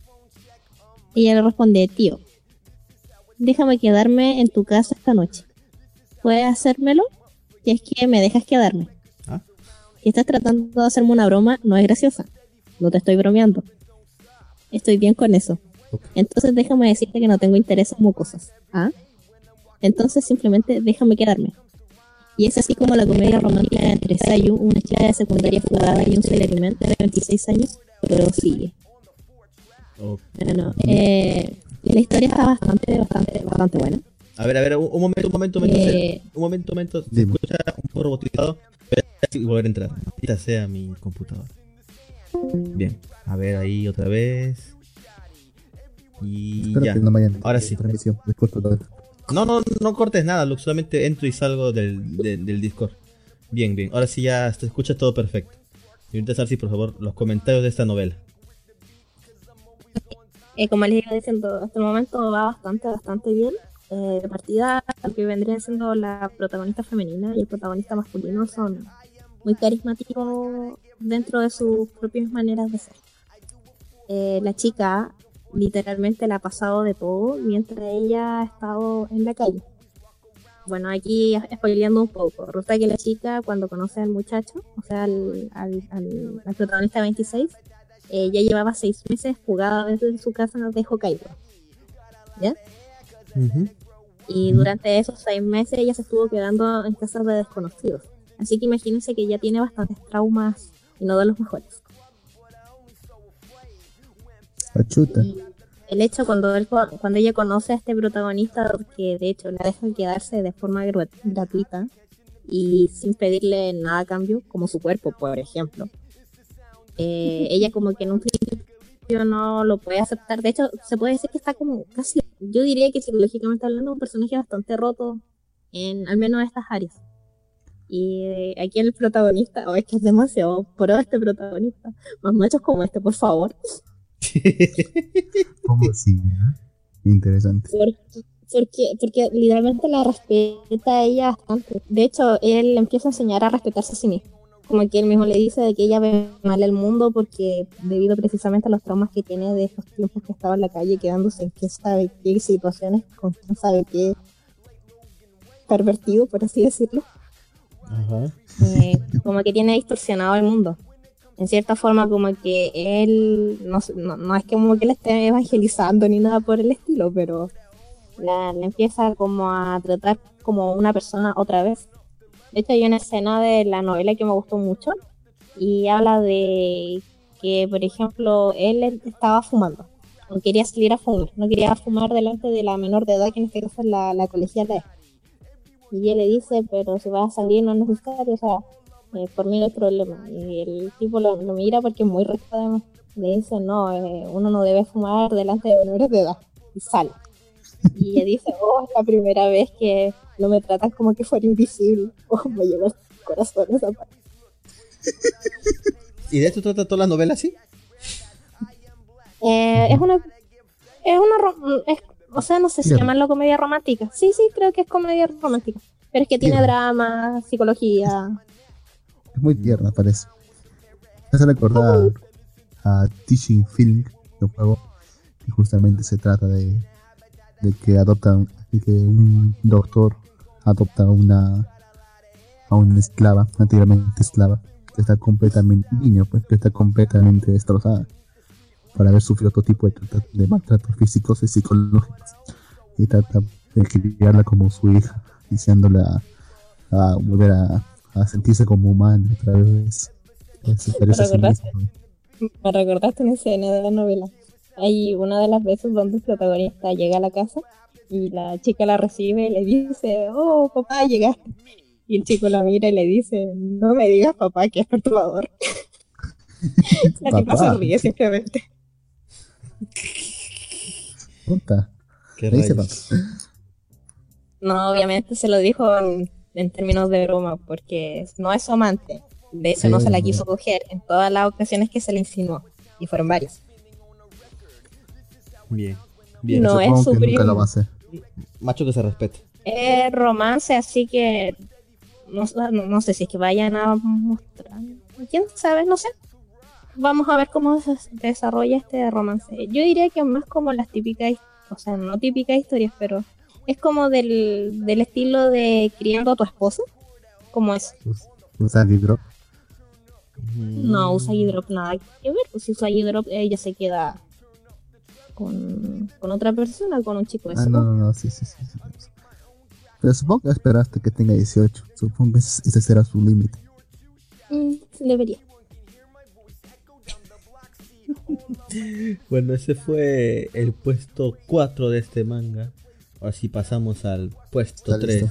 Y ella le responde, tío, déjame quedarme en tu casa esta noche. ¿Puedes hacérmelo? Si es que me dejas quedarme. ¿Ah? Si estás tratando de hacerme una broma, no es graciosa. No te estoy bromeando. Estoy bien con eso. Entonces déjame decirte que no tengo interés como cosas. ¿Ah? Entonces simplemente déjame quedarme. Y es así como la comedia romántica entre Sayu, una chica de secundaria fugada y un salaryman de 26 años, pero sigue. Bueno, eh, la historia está bastante, bastante, bastante buena. A ver, a ver, un, momento, un momento, un momento, eh, un momento, un momento. Se escucha un poco robotizado, pero voy a volver a entrar. Esta sea mi computadora. Bien, a ver ahí otra vez. Y ya. Ahora sí. No, no, no cortes nada, Luke, solamente entro y salgo del, del, Discord. Bien, bien. Ahora sí ya se escucha todo perfecto. Y ahorita si por favor, los comentarios de esta novela. Eh, como les iba diciendo, hasta el momento va bastante, bastante bien. Eh, de partida, lo que vendría siendo la protagonista femenina y el protagonista masculino son muy carismáticos dentro de sus propias maneras de ser. Eh, la chica literalmente la ha pasado de todo mientras ella ha estado en la calle. Bueno, aquí spoileando un poco. Resulta que la chica, cuando conoce al muchacho, o sea, al, al, protagonista 26, eh, ya llevaba seis meses jugada desde su casa de Hokkaido. ¿Ya? Y durante esos seis meses ella se estuvo quedando en casas de desconocidos. Así que imagínense que ya tiene bastantes traumas y no de los mejores el hecho cuando él, cuando ella conoce a este protagonista, que de hecho la deja quedarse de forma gratuita y sin pedirle nada a cambio, como su cuerpo, por ejemplo. Eh, ella como que en un principio no lo puede aceptar. De hecho, se puede decir que está como casi, yo diría que psicológicamente hablando, un personaje bastante roto en al menos estas áreas. Y eh, aquí el protagonista, oh, es que es demasiado pro este protagonista. Más machos como este, por favor. ¿Cómo así? Interesante. Porque, porque, literalmente la respeta a ella bastante. De hecho, él empieza a enseñar a respetarse a sí mismo. Como que él mismo le dice de que ella ve mal el mundo porque debido precisamente a los traumas que tiene de estos tiempos que estaba en la calle quedándose en qué sabe qué situaciones con quién sabe qué pervertido, por así decirlo. Eh, como que tiene distorsionado el mundo en cierta forma como que él, no, no, es como que le esté evangelizando ni nada por el estilo, pero la, empieza como a tratar como una persona otra vez. De hecho hay una escena de la novela que me gustó mucho y habla de que, por ejemplo, él estaba fumando, no quería salir a fumar, no quería fumar delante de la menor de edad, que en este caso es la, la colegiala. Y él le dice, pero si vas a salir no es necesario, o sea, eh, por mí no hay problema. Y el tipo lo, mira porque es muy recto además. Le dice, no, eh, uno no debe fumar delante de menores de edad. Y sale. Y ella dice, oh, es la primera vez que no me tratan como que fuera invisible. Oh, me lleva el corazón esa parte. ¿Y de esto trata toda la novela así? Eh, es una... Es una... Es, o sea, no sé si llamarlo comedia romántica. Sí, sí, creo que es comedia romántica. Pero es que tiene drama, psicología, es muy tierna, parece. Me hace recordar a Teaching Feeling, un juego que justamente se trata de, de que adoptan, de que un doctor adopta una a una esclava, anteriormente esclava, que está completamente niño, pues que está completamente destrozada para haber sufrido otro tipo de, de maltratos físicos y psicológicos y trata de criarla como su hija, diciéndola a volver a a sentirse como humano otra vez. Me recordaste, me recordaste una escena de la novela. Hay una de las veces donde el protagonista llega a la casa y la chica la recibe y le dice, oh, papá, llegaste. Y el chico la mira y le dice, no me digas papá, que es perturbador. la chica se ríe simplemente. Puta. ¿Qué dice papá? No, obviamente se lo dijo en en términos de broma, porque no es su amante, De eso no se la quiso coger en todas las ocasiones que se le insinuó. Y fueron varias. Bien. Bien. No es su primo. Macho que se respete. Es romance, así que no, no, sé si es que vayan a mostrar. ¿Quién sabe? No sé. Vamos a ver cómo se desarrolla este romance. Yo diría que más como las típicas, o sea, no típicas historias, pero es como del, del estilo de criando a tu esposa. Como es. ¿Usa Drop? No, usa Drop nada que ver. Pues si usa Drop, ella se queda con, con otra persona, con un chico. Ah, no, no, no, sí, sí, sí. Pero supongo que esperaste que tenga 18. Supongo que ese será su límite. Mm, debería. bueno, ese fue el puesto 4 de este manga. Ahora sí pasamos al puesto 3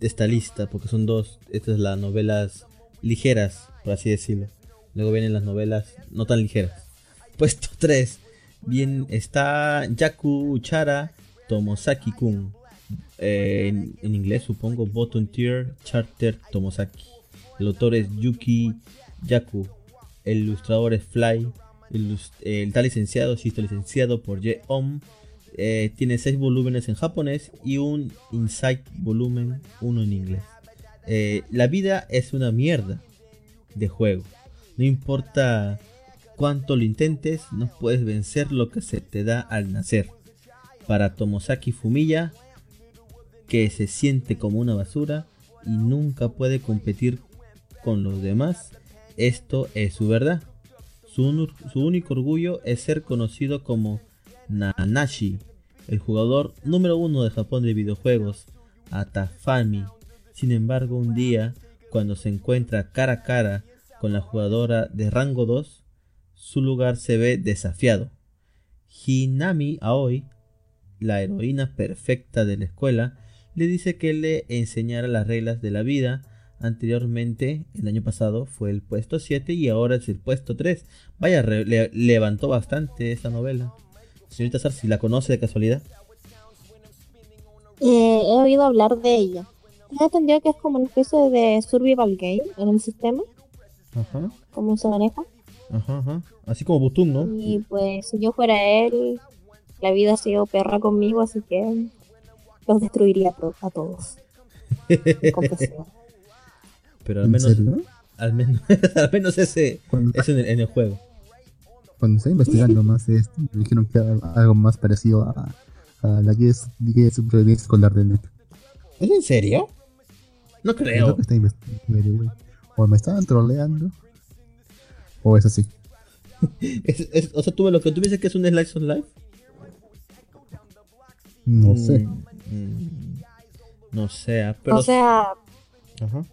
de esta lista, porque son dos. Estas son las novelas ligeras, por así decirlo. Luego vienen las novelas no tan ligeras. Puesto 3. Bien, está Yaku Uchara Tomosaki-kun. Eh, en, inglés supongo, Bottom Tier Charter Tomosaki. El autor es Yuki Yaku. El ilustrador es Fly. El, está licenciado, sí está licenciado por J-Om. Eh, tiene 6 volúmenes en japonés y un Insight volumen 1 en inglés. Eh, la vida es una mierda de juego. No importa cuánto lo intentes, no puedes vencer lo que se te da al nacer. Para Tomosaki Fumiya, que se siente como una basura y nunca puede competir con los demás, esto es su verdad. Su, único orgullo es ser conocido como Nanashi, el jugador número uno de Japón de videojuegos, Atafami. Sin embargo, un día, cuando se encuentra cara a cara con la jugadora de rango 2, su lugar se ve desafiado. Hinami Aoi, la heroína perfecta de la escuela, le dice que le enseñara las reglas de la vida. Anteriormente, el año pasado, fue el puesto 7 y ahora es el puesto 3. Vaya, levantó bastante esta novela. Señorita Sar, si la conoce de casualidad. Eh, he oído hablar de ella. He entendido que es como una especie de survival game en el sistema. Ajá. ¿Cómo se maneja? Ajá, ajá. Así como Butum, ¿no? Y pues si yo fuera él, la vida ha sido perra conmigo, así que los destruiría a todos. Pero al menos, al menos, al menos ese, ese en, el, juego. Cuando estaba investigando más esto, me dijeron que era algo más parecido a, a la guía de supervivencia escolar de net. ¿Es en serio? No creo. o me estaban troleando, o es así. o sea, tú lo que tú dices que es un Slice of Life. No sé. Mm. Mm, no sé, pero... O sea... Ajá.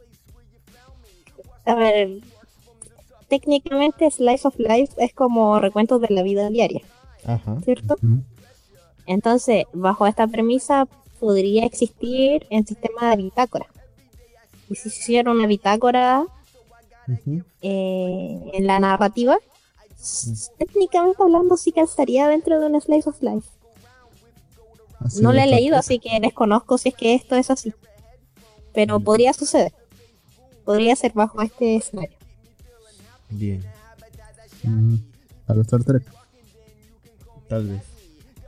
A ver, técnicamente Slice of Life es como recuentos de la vida diaria. Ajá. ¿Cierto? Entonces, bajo esta premisa, podría existir el sistema de bitácora. Y si se hiciera una bitácora eh, en la narrativa, técnicamente hablando, sí que estaría dentro de un Slice of Life no lo he leído, así que desconozco si es que esto es así. Pero podría suceder. Podría ser bajo este escenario. Bien. A Star Trek. Tal vez.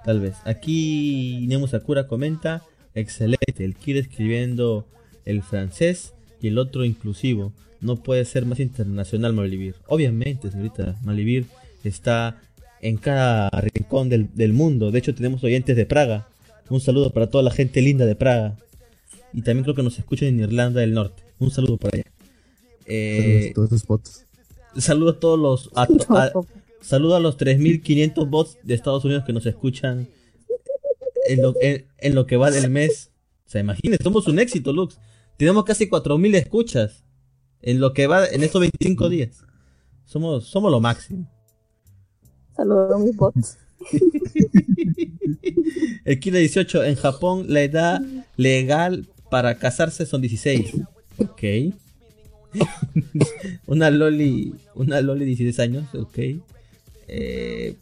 Tal vez. Aquí Nemo Sakura comenta. Excelente. El Kid escribiendo el francés y el otro inclusivo. No puede ser más internacional Malivir. Obviamente, señorita. Malivir está en cada rincón del, del mundo. De hecho, tenemos oyentes de Praga un saludo para toda la gente linda de Praga. Y también creo que nos escuchan en Irlanda del Norte. Un saludo para allá. Eh, todos bots. Saludo a todos los. A, saludo a los 3.500 bots de Estados Unidos que nos escuchan en lo, en, lo, que va del mes. O sea, imagínense, somos un éxito, Lux. Tenemos casi 4.000 escuchas en lo que va en estos 25 días. Somos, somos lo máximo. Saludos a mis bots. El Kira 18. En Japón la edad legal para casarse son 16. Ok. una Loli. Una Loli 16 años. Ok. Eh,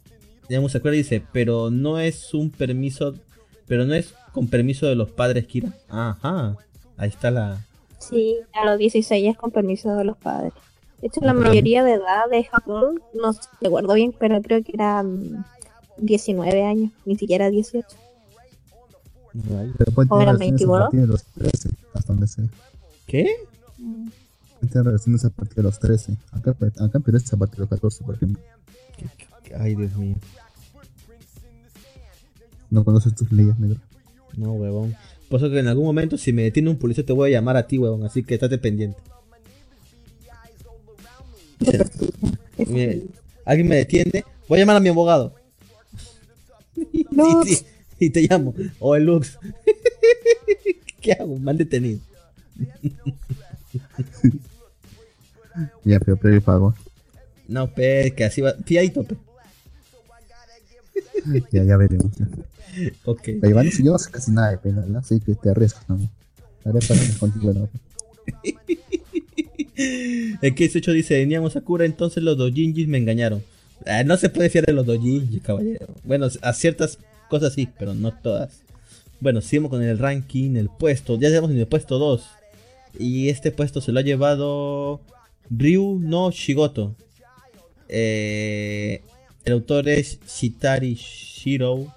digamos, se acuerda dice, pero no es un permiso. Pero no es con permiso de los padres, Kira. Ajá. Ahí está la. Sí, a los 16 es con permiso de los padres. De hecho, la mayoría de edad de Japón, no recuerdo bien, pero creo que eran 19 años, ni siquiera 18. o eran 21. Los 13, hasta donde sé. ¿Qué? Tienen relaciones a partir de los 13. Acá, acá en Perú es a partir de los 14, por ejemplo. Ay, Dios mío. ¿No conoces tus leyes, negro? No, huevón. Por eso que en algún momento, si me detiene un policía, te voy a llamar a ti, huevón. Así que estate pendiente. Alguien me detiene, voy a llamar a mi abogado. y, te llamo. O el Lux. ¿Qué hago? Mal detenido. Ya, pero, pero pago. No, pe, que así va. Pe. ya, ya veremos. Ok. Pero Iván, si yo no sé casi nada de pena, ¿no? Así que te arriesgas, ¿no? Haré para contigo, ¿no? El que 18 dice, veníamos a cura, entonces los dojinjis me engañaron. Ah, no se puede fiar de los dojinjis, caballero. Bueno, a ciertas cosas sí, pero no todas. Bueno, seguimos con el ranking, el puesto. Ya estamos en el puesto 2. Y este puesto se lo ha llevado Ryu no Shigoto. Eh, el autor es Shitari Shiro.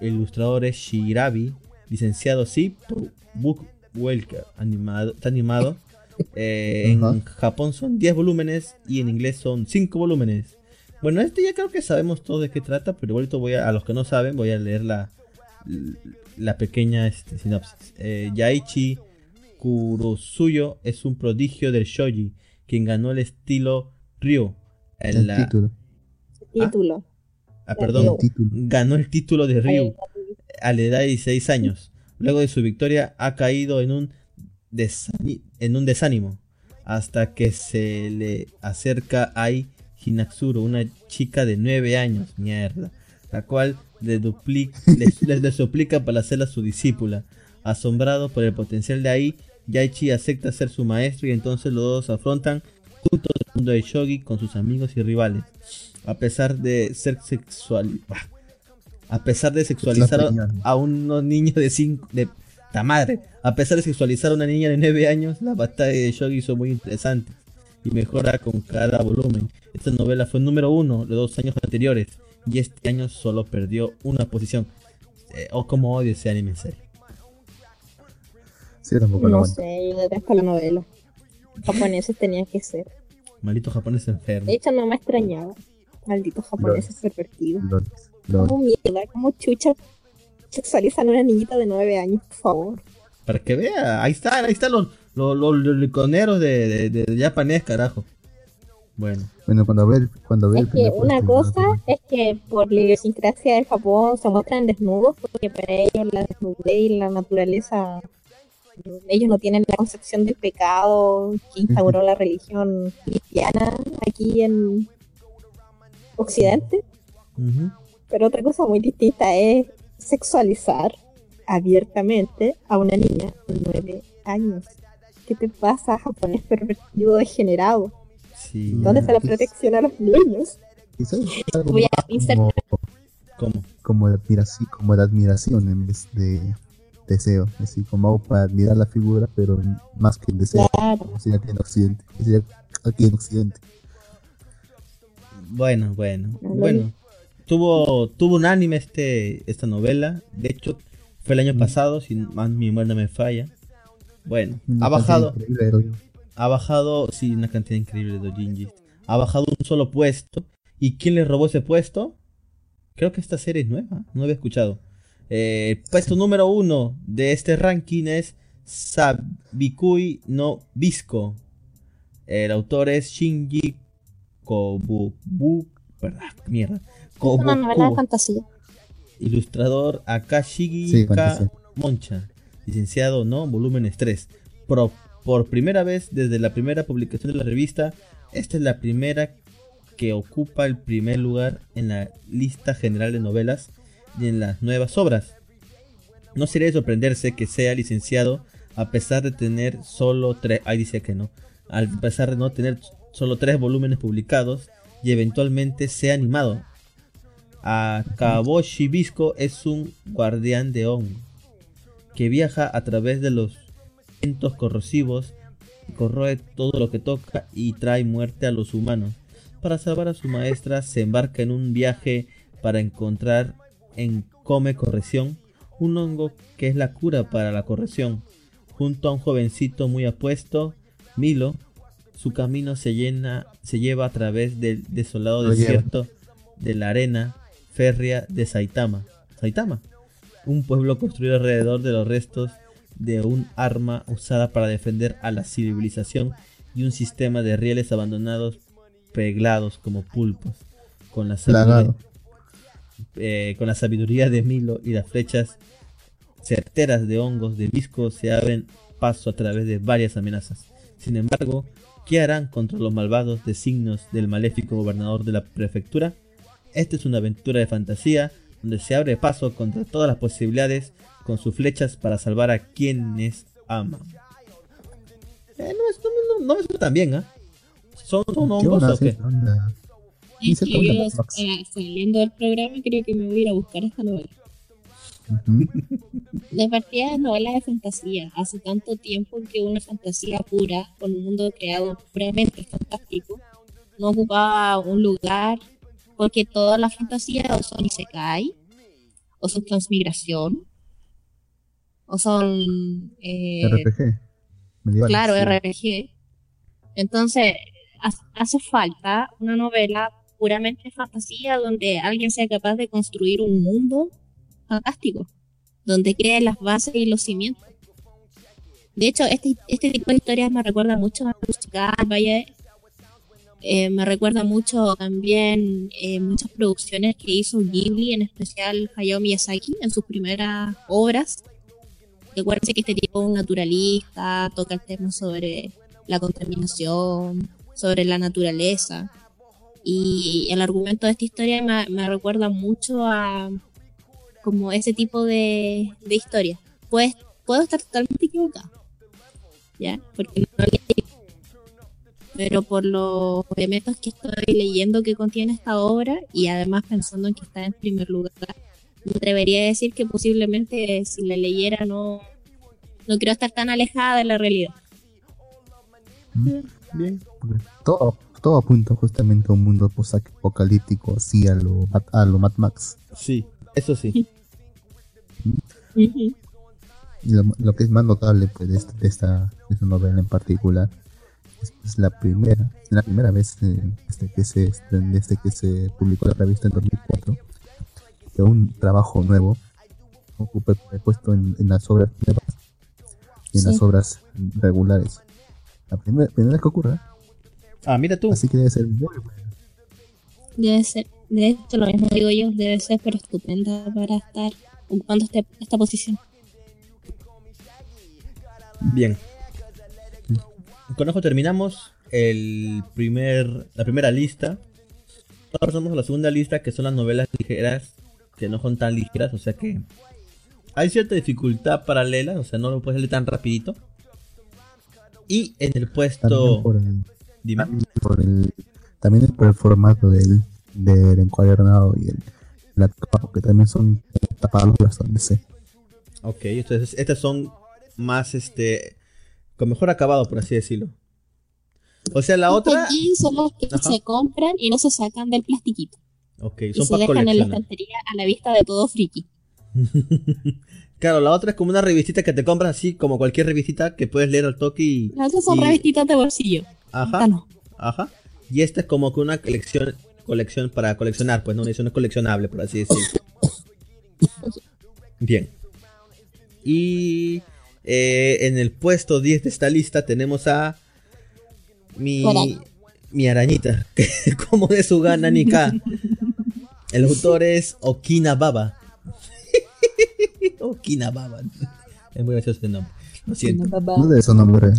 El ilustrador es Shirabi. Licenciado sí por Book Welker. Animado, está animado. Eh, en Japón son 10 volúmenes y en inglés son 5 volúmenes. Bueno, este ya creo que sabemos todo de qué trata, pero igualito voy a, a los que no saben, voy a leer la, la pequeña este, sinopsis. Eh, Yaichi Kurosuyo es un prodigio del shoji, quien ganó el estilo Ryu. El, título. título. Ah, perdón. Ganó el título de Ryu a la edad de 16 años. Luego de su victoria ha caído en un, en un desánimo hasta que se le acerca a Hinatsuru, una chica de 9 años, mierda, la cual le, duplica, le, suplica para hacerla su discípula. Asombrado por el potencial de Ai, Yaichi acepta ser su maestro y entonces los dos afrontan juntos el mundo de Shogi con sus amigos y rivales. A pesar de ser sexual, a pesar de sexualizar a unos niños de 5 de ta madre, a pesar de sexualizar a una niña de 9 años, la batalla de Shogi son muy interesantes y mejora con cada volumen. Esta novela fue número uno de dos años anteriores y este año solo perdió una posición. Eh, o como odio ese anime en serio. Sí, tampoco no sé, yo detesto la novela. Japoneses tenían que ser. Malditos japoneses enfermos. De hecho, no me extrañaba. Malditos japoneses pervertidos. Como mierda, como chucha sexualizan a una niñita de nueve años, por favor. Para que vea, ahí están, ahí están los, los, los, liconeros de, de, de japonés, carajo. Bueno. Bueno, cuando ve, cuando ve es que una cosa es que por la idiosincrasia del Japón se muestran desnudos porque para ellos la desnudez y la naturaleza ellos no tienen la concepción del pecado que instauró la religión cristiana aquí en Occidente. Pero otra cosa muy distinta es sexualizar abiertamente a una niña de nueve años. ¿Qué te pasa, japonés pervertido degenerado? ¿Dónde está la protección a los niños? Voy a como, como, de admiración, como de admiración en vez de deseo, así como para admirar la figura, pero más que el deseo, claro. aquí en Occidente, aquí en Occidente. Bueno, bueno, bueno. Tuvo, tuvo un anime este, esta novela, de hecho fue el año mm. pasado, si más mi memoria no me falla. Bueno, ha bajado ha bajado, sí, una cantidad increíble de dojinjis. Ha bajado un solo puesto. ¿Y quién le robó ese puesto? Creo que esta serie es nueva, no había escuchado. Eh, puesto número uno de este ranking es Sabikui no Bisco. El autor es Shinji Kobubu. Perdón, mierda. Kobuku. una novela de fantasía. Ilustrador Akashigi Moncha. Licenciado, ¿no? Volúmenes 3. Pro por primera vez desde la primera publicación de la revista, esta es la primera que ocupa el primer lugar en la lista general de novelas y en las nuevas obras. No sería de sorprenderse que sea licenciado a pesar de tener solo tres, ahí dice que no, a pesar de no tener solo tres volúmenes publicados y eventualmente sea animado. Akaboshi Bisco es un guardián de hongo que viaja a través de los corrosivos corroe todo lo que toca y trae muerte a los humanos. Para salvar a su maestra se embarca en un viaje para encontrar en Come Corrección un hongo que es la cura para la corrección. Junto a un jovencito muy apuesto, Milo, su camino se llena, se lleva a través del desolado desierto de la arena férrea de Saitama. Saitama, un pueblo construido alrededor de los restos de un arma usada para defender a la civilización y un sistema de rieles abandonados peglados como pulpos. Con la, sabiduría, eh, con la sabiduría de Milo y las flechas certeras de hongos de visco se abren paso a través de varias amenazas. Sin embargo, ¿qué harán contra los malvados designios del maléfico gobernador de la prefectura? Esta es una aventura de fantasía donde se abre paso contra todas las posibilidades con sus flechas para salvar a quienes aman. Eh, no, no, me suena tan bien, ¿ah? ¿Son, son hongos o qué? Eh, saliendo del programa creo que me voy a ir a buscar esta novela. De partida de novelas de fantasía, hace tanto tiempo que una fantasía pura, con un mundo creado puramente fantástico, no ocupaba un lugar, porque todas las fantasías o son Isekai, o son transmigración, o son... Eh, RPG. Claro, RPG. Entonces, hace falta una novela puramente fantasía donde alguien sea capaz de construir un mundo fantástico, donde cree las bases y los cimientos. De hecho, este, este tipo de historias me recuerda mucho a Musical Valle, eh, me recuerda mucho también eh, muchas producciones que hizo Ghibli, en especial Hayao Miyazaki, en sus primeras obras. Recuerden que este tipo es un naturalista, toca el tema sobre la contaminación, sobre la naturaleza. Y el argumento de esta historia me, recuerda mucho a como ese tipo de, de historia. Pues, puedo estar totalmente equivocado. ¿Ya? Porque no pero por los elementos que estoy leyendo que contiene esta obra y además pensando en que está en primer lugar, me atrevería a decir que posiblemente si la leyera no, no quiero estar tan alejada de la realidad. Mm, bien, todo, todo apunta justamente a un mundo post-apocalíptico, así a lo, a lo Mad Max. Sí, eso sí. lo, que es más notable pues, de, esta, de esta novela en particular es la primera, la primera vez desde que se desde que se publicó la revista en 2004 que un trabajo nuevo ocupe puesto en, las obras nuevas y en las obras regulares. La primera, primera vez que ocurre. Ah, mira tú. Así que debe ser muy bueno. Debe ser, de hecho lo mismo digo yo, debe ser pero estupenda para estar ocupando este, esta posición. Bien, con eso terminamos el primer, la primera lista. Ahora pasamos a la segunda lista, que son las novelas ligeras, que no son tan ligeras, o sea que hay cierta dificultad paralela, o sea, no lo puedes leer tan rapidito. Y en el puesto... También por el, También por el, formato del, del encuadernado y el la que también son tapados bastante. Sí. Ok, entonces estas son más este con mejor acabado, por así decirlo. O sea, la otra. son los que se compran y no se sacan del plastiquito. Ok, son y se dejan en la estantería a la vista de todo friki. claro, la otra es como una revistita que te compras así, como cualquier revistita que puedes leer al toque y. Las son revistitas de bolsillo. Ajá. Ajá. Y esta es como que una colección, colección para coleccionar, pues no, es una coleccionable, por así decirlo. Bien. Y eh, en el puesto 10 de esta lista tenemos a mi, mi arañita, como de su gana Nika. El autor es Okina Baba. Okina Baba. Es muy gracioso este nombre. Lo siento. No de eso nombre.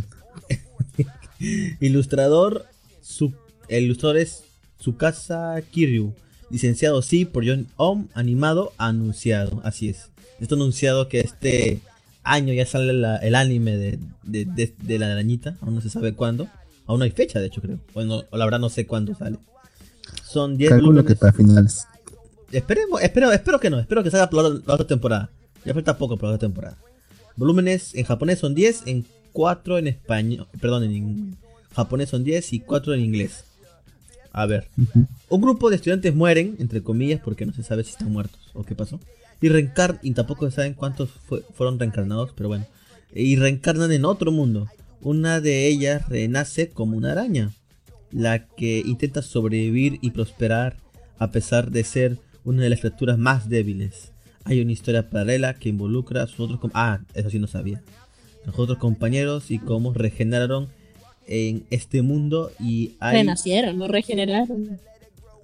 Ilustrador, su, el ilustrador es Tsukasa Kiryu. Licenciado sí por John Om, animado anunciado. Así es. Esto anunciado que este año ya sale el anime de, la arañita, aún no se sabe cuándo. Aún no hay fecha, de hecho, creo. Bueno, o la verdad no sé cuándo sale. Son 10 Calculo que para finales. Esperemos, espero, espero que no, espero que salga la, otra temporada. Ya falta poco para la otra temporada. Volúmenes en japonés son 10, en 4 en español, perdón, en japonés son 10 y 4 en inglés. A ver, un grupo de estudiantes mueren, entre comillas, porque no se sabe si están muertos o qué pasó. Y reencarnan, y tampoco se saben cuántos fueron reencarnados, pero bueno. Y reencarnan en otro mundo. Una de ellas renace como una araña, la que intenta sobrevivir y prosperar a pesar de ser una de las criaturas más débiles. Hay una historia paralela que involucra a sus otros ah, eso sí no sabía. Sus otros compañeros y cómo regeneraron en este mundo y hay... renacieron, no regeneraron.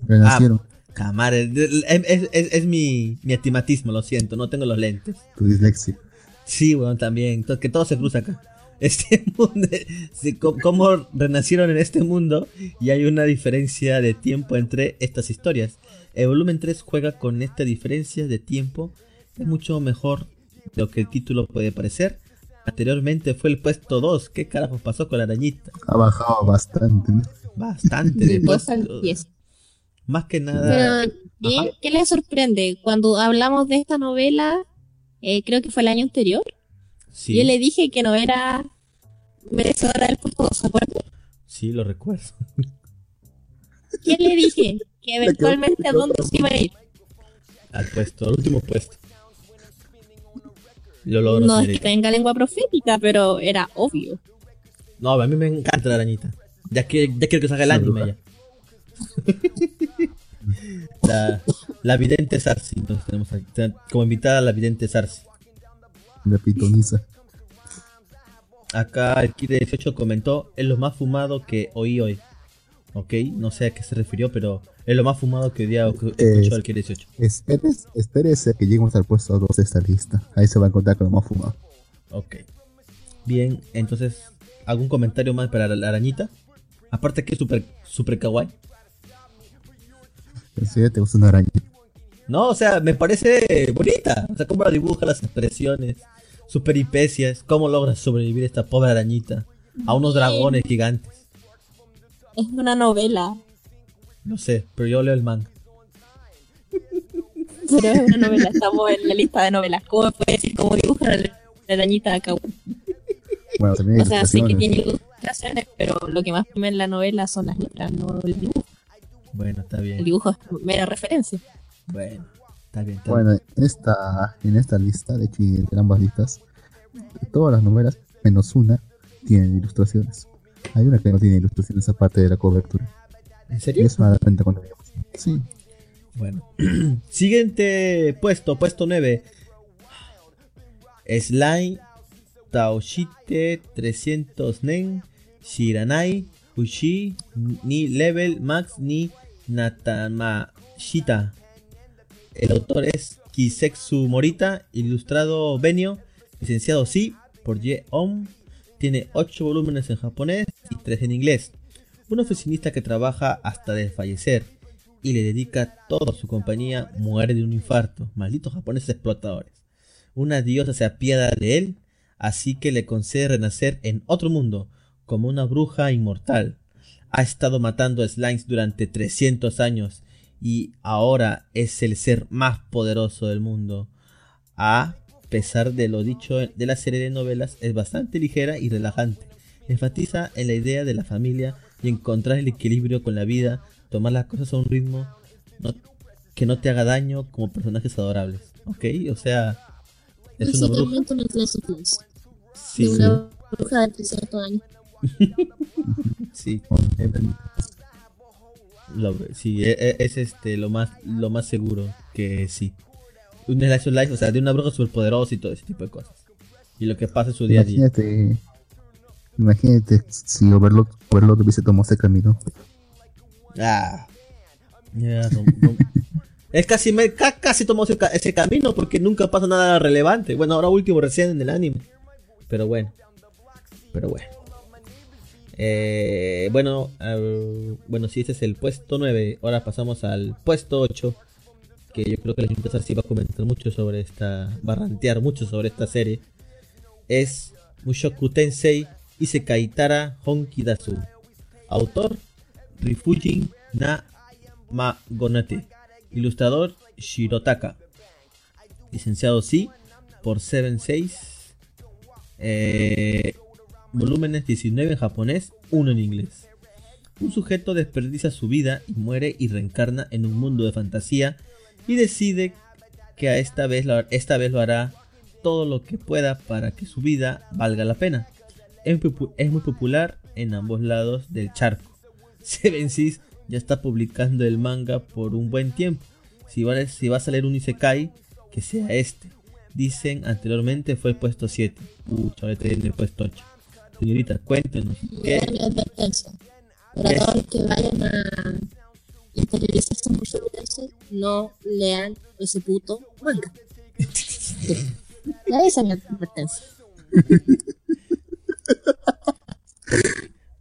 Renacieron. Ah, es, mi, mi atimatismo, lo siento, no tengo los lentes. Tu dislexia. Sí, bueno, también, que todo se cruza acá. Este mundo, cómo renacieron en este mundo y hay una diferencia de tiempo entre estas historias. El volumen 3 juega con esta diferencia de tiempo, es mucho mejor de lo que el título puede parecer. Anteriormente fue el puesto 2, ¿qué carajo pasó con la arañita? Ha bajado bastante. Bastante. Más que nada. ¿qué, le sorprende? Cuando hablamos de esta novela, eh, creo que fue el año anterior. Yo le dije que no era merecedora del puesto 2, ¿se acuerdan? Sí, lo recuerdo. ¿Quién le dije? Que eventualmente a dónde se iba a ir. Al puesto, al último puesto. Lo no es que tenga lengua profética, pero era obvio. No, a mí me encanta la arañita. Ya, que, ya quiero que salga el anime ya. la, vidente Sarsi. Entonces tenemos como invitada a la vidente Sarsi. La pitoniza. Acá el Kire 18 comentó, es lo más fumado que oí hoy. Ok, no sé a qué se refirió, pero es lo más fumado que hoy día escuchó el Kire 18. Espérese, espérese que lleguemos al puesto 2 de esta lista. Ahí se va a encontrar con lo más fumado. Ok. Bien, entonces, ¿algún comentario más para la arañita? Aparte que es súper super kawaii. Sí, te gusta una arañita. No, o sea, me parece bonita. O sea, cómo la dibuja, las expresiones, sus peripecias, cómo logra sobrevivir esta pobre arañita a unos dragones gigantes. Es una novela. No sé, pero yo leo el manga. Pero es una novela, estamos en la lista de novelas. ¿Cómo puede decir cómo dibuja la, arañita acá? Bueno, o sea, sí que tiene ilustraciones, pero lo que más prime en la novela son las letras, no el dibujo. Bueno, está bien. El dibujo es mera referencia. Bueno, está bien. bueno, en esta, en esta lista, de hecho, entre ambas listas, todas las novelas, menos una, tienen ilustraciones. Hay una que no tiene ilustraciones aparte de la cobertura. ¿En serio? eso me da cuenta cuando Sí. Bueno. Siguiente puesto, puesto 9. Slime Taoshite 300 Nen Shiranai Fushi ni Level Max ni Natamashita. El autor es Kisetsu Morita, ilustrado Benio, licenciado sí por Ye Om. Tiene 8 volúmenes en japonés y 3 en inglés. Un oficinista que trabaja hasta desfallecer y le dedica toda su compañía muere de un infarto. Malditos japoneses explotadores. Una diosa se apiada de él, así que le concede renacer en otro mundo, como una bruja inmortal. Ha estado matando slimes durante 300 años y ahora es el ser más poderoso del mundo. A pesar de lo dicho de la serie de novelas, es bastante ligera y relajante. Enfatiza en la idea de la familia y encontrar el equilibrio con la vida, tomar las cosas a un ritmo que no te haga daño como personajes adorables. ¿Ok? O sea, es una bruja. Sí, una bruja de 300 años. sí sí, e, e, es, este lo más lo más seguro que sí. Un Slice Life, o sea, de una bruja superpoderosa y todo ese tipo de cosas. Y lo que pasa en su día a día. Imagínate si Overlord, Overlord hubiese tomado ese camino. Ah. es casi, casi tomó ese, ese, camino porque nunca pasa nada relevante. Bueno, ahora último recién en el anime. Pero bueno. Pero bueno. Eh, bueno, bueno, si este es el puesto 9, ahora pasamos al puesto 8. Que yo creo que la gente va a comentar mucho sobre esta. Va a rantear mucho sobre esta serie. Es Mushoku Tensei Isekaitara Honkidasu. Autor Rifujin Na Magonate. Ilustrador Shirotaka. Licenciado sí por 76. Eh, volúmenes 19 en japonés, 1 en inglés. Un sujeto desperdicia su vida y muere y reencarna en un mundo de fantasía y decide que a esta vez lo, esta vez lo hará todo lo que pueda para que su vida valga la pena. Es, muy popular en ambos lados del charco. Seven Seas ya está publicando el manga por un buen tiempo. Si va, si va a salir un Isekai, que sea este. Dicen anteriormente fue puesto 7. Pucha, ahora tiene puesto 8. Señorita, cuéntenos. ¿qué? Que vayan a interiorizarse mucho no lean ese puto manga. esa es mi advertencia.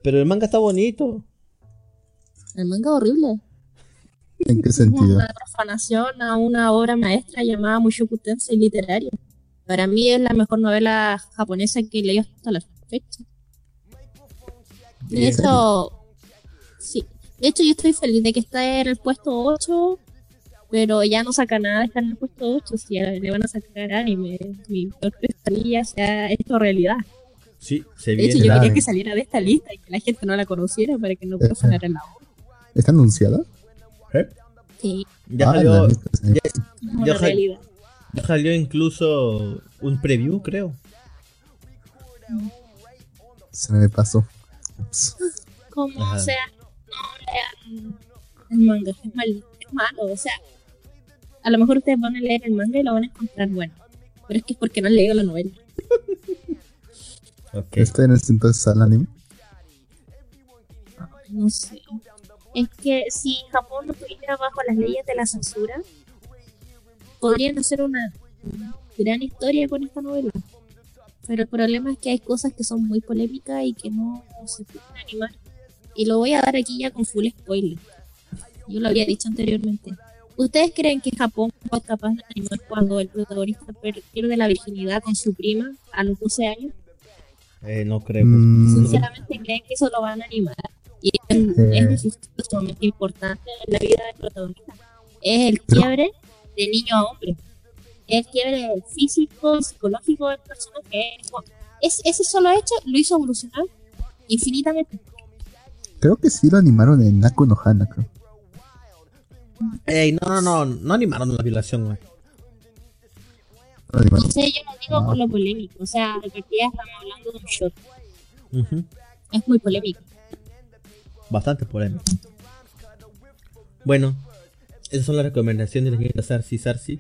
Pero el manga está bonito. El manga es horrible. ¿En qué sentido? Una profanación a una obra maestra llamada Mushoku Tensei literaria. Para mí es la mejor novela japonesa que he leído hasta la fecha. De hecho, sí. De hecho, yo estoy feliz de que está en el puesto 8, pero ya no saca nada de estar en el puesto 8. Si le van a sacar anime, mi pesadilla sea esto realidad. Sí, se de viene. hecho, yo quería que saliera de esta lista y que la gente no la conociera para que no profanara la obra. ¿Está anunciada? ¿Eh? Sí. Ya Ah, salió, ya, sal- salió incluso un preview, creo. Se me pasó. Ups. Como, Ajá. o sea, lean el manga, es, mal, es malo, o sea, a lo mejor ustedes van a leer el manga y lo van a encontrar bueno, pero es que es porque no han leído la novela. Ok. ¿Está en ese entonces al anime? No sé. Es que si Japón no estuviera bajo las leyes de la censura, podrían hacer una gran historia con esta novela. Pero el problema es que hay cosas que son muy polémicas y que no se pueden animar. Y lo voy a dar aquí ya con full spoiler. Yo lo había dicho anteriormente. ¿Ustedes creen que Japón fue capaz de animar cuando el protagonista pierde la virginidad con su prima a los 12 años? Eh, no creo. Mm, Sinceramente creen que eso lo van a animar. Y es, es un importante en la vida del protagonista. Es el quiebre de niño a hombre. Es el quiebre físico, psicológico del personaje. Es, ese solo hecho lo hizo evolucionar infinitamente. Creo que sí lo animaron en Naku no Hana, creo. Ey, no, no, no, no animaron la violación, güey. No sé, yo lo digo por lo polémico. O sea, de partida estamos hablando de un shot. Ujú. Es muy polémico. Bastante polémico. Bueno, esas son las recomendaciones de la señorita Sarsi Sarsi.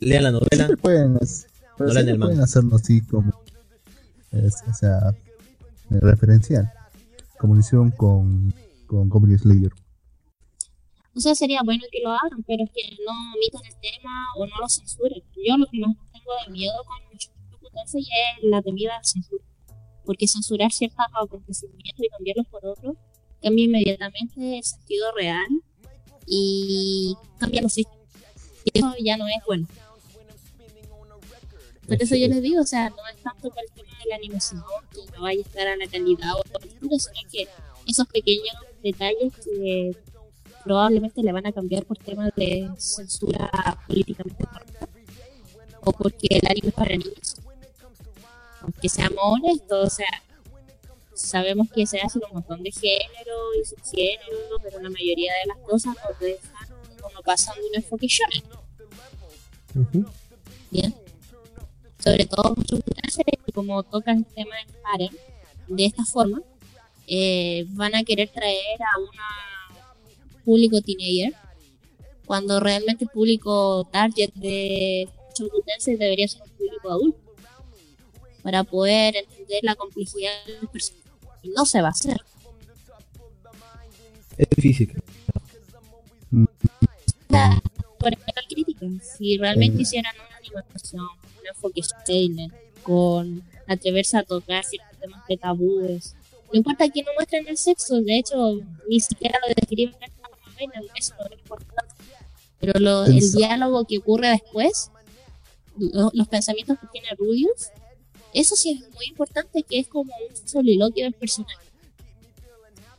Lean la novela. Siempre pueden, pero No siempre pueden hacerlo así como. es- o sea, referencial. Como lo hicieron con, con Goblin Slayer. O sea, sería bueno que lo hagan, pero es que no omitan el tema o no lo censuren. Yo lo que más tengo de miedo con muchos Tensei es la temida censura. Porque censurar ciertos acontecimientos y cambiarlos por otros cambia inmediatamente el sentido real y cambia los sistemas. Y eso ya no es bueno. Por eso yo les digo, o sea, no es tanto por el tema de la animación, que no vaya a estar a la calidad o postura, sino que esos pequeños detalles que probablemente le van a cambiar por temas de censura políticamente correcta o porque el anime es para niños. Aunque seamos honestos, o sea, sabemos que se hacen un montón de género y subgénero, pero la mayoría de las cosas nos dejan como pasando un enfoque shonen. Ujú. Bien. Sobre todo muchos que como tocan el tema del harem de esta forma, eh, van a querer traer a un público teenager cuando realmente el público target de Chokutense debería ser un público adulto para poder entender la complejidad del personaje. No se va a hacer. Es difícil. Por ejemplo, crítica. Si realmente Eh. hicieran una animación, un enfoque seinen, con atreverse a tocar ciertos temas de tabúes. No importa que no muestren el sexo, de hecho, ni siquiera lo describen en esta novela, eso no es importante. Pero lo- el diálogo que ocurre después, lo- los pensamientos que tiene Rubius, eso sí es muy importante, que es como un soliloquio del personaje.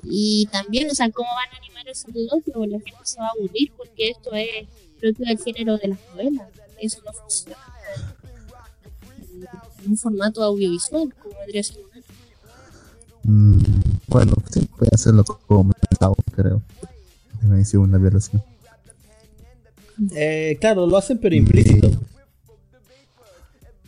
Y también, o sea, cómo van a animar el soliloquio, la gente se va a aburrir porque esto es propio del género de las novelas. Eso no funciona en un formato audiovisual, como un anime. Mm, bueno, sí, puede hacerlo como creo. Me hice una violación. Eh, claro, lo hacen pero implícito.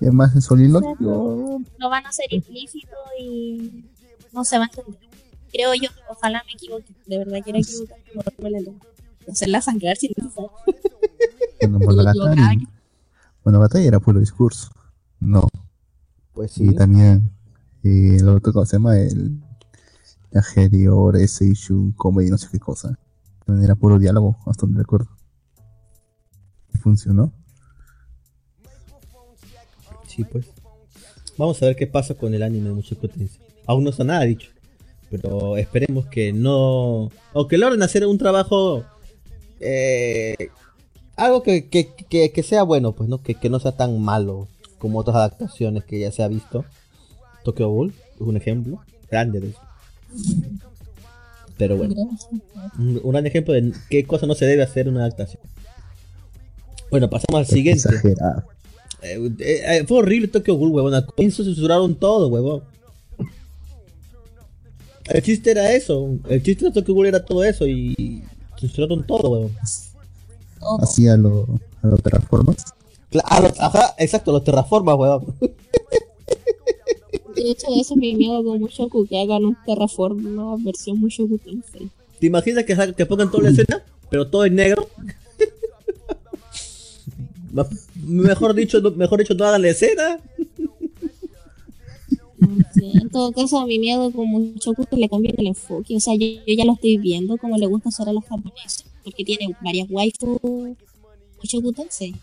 Y además en soliloquio. Lo van a hacer implícito y no se va a entender. Creo yo, ojalá me equivoque. De verdad quiero equivocarme. Hacerla sangrar si no Bueno, bueno, la batalla, bueno, batalla era puro discurso. No. Pues sí. Y también y el otro, ¿cómo se llama? El Agerio, ese issue, comedy, no sé qué cosa. Era puro diálogo, hasta donde recuerdo. Y funcionó. Sí, pues. Vamos a ver qué pasa con el anime de Mushoku Tensei. Aún no está nada dicho. Pero esperemos que no. Aunque logren hacer un trabajo. Eh, algo que, que, que, sea bueno, pues, ¿no? Que, que no sea tan malo como otras adaptaciones que ya se ha visto. Tokyo Ghoul es un ejemplo grande de eso. Pero bueno, un, gran ejemplo de qué cosa no se debe hacer en una adaptación. Bueno, pasamos al siguiente. Eh, eh, eh, fue horrible Tokyo Ghoul, huevón. Al comienzo censuraron todo, huevón. El chiste era eso. El chiste de Tokyo Ghoul era todo eso y censuraron todo, huevón. Así a los a lo terraformas. ajá, exacto, los terraformas, huevón. De hecho, eso me miedo con Mushoku, que hagan un Terraform, una versión Mushoku Tensei. ¿Te imaginas que, que pongan toda la escena, pero todo en negro? mejor dicho, mejor dicho, no hagan la escena. en todo caso, a mi miedo con Mushoku que le cambien el enfoque. O sea, yo, ya lo estoy viendo como le gusta hacer a los japoneses. Porque tiene varias waifu Mushoku Tensei.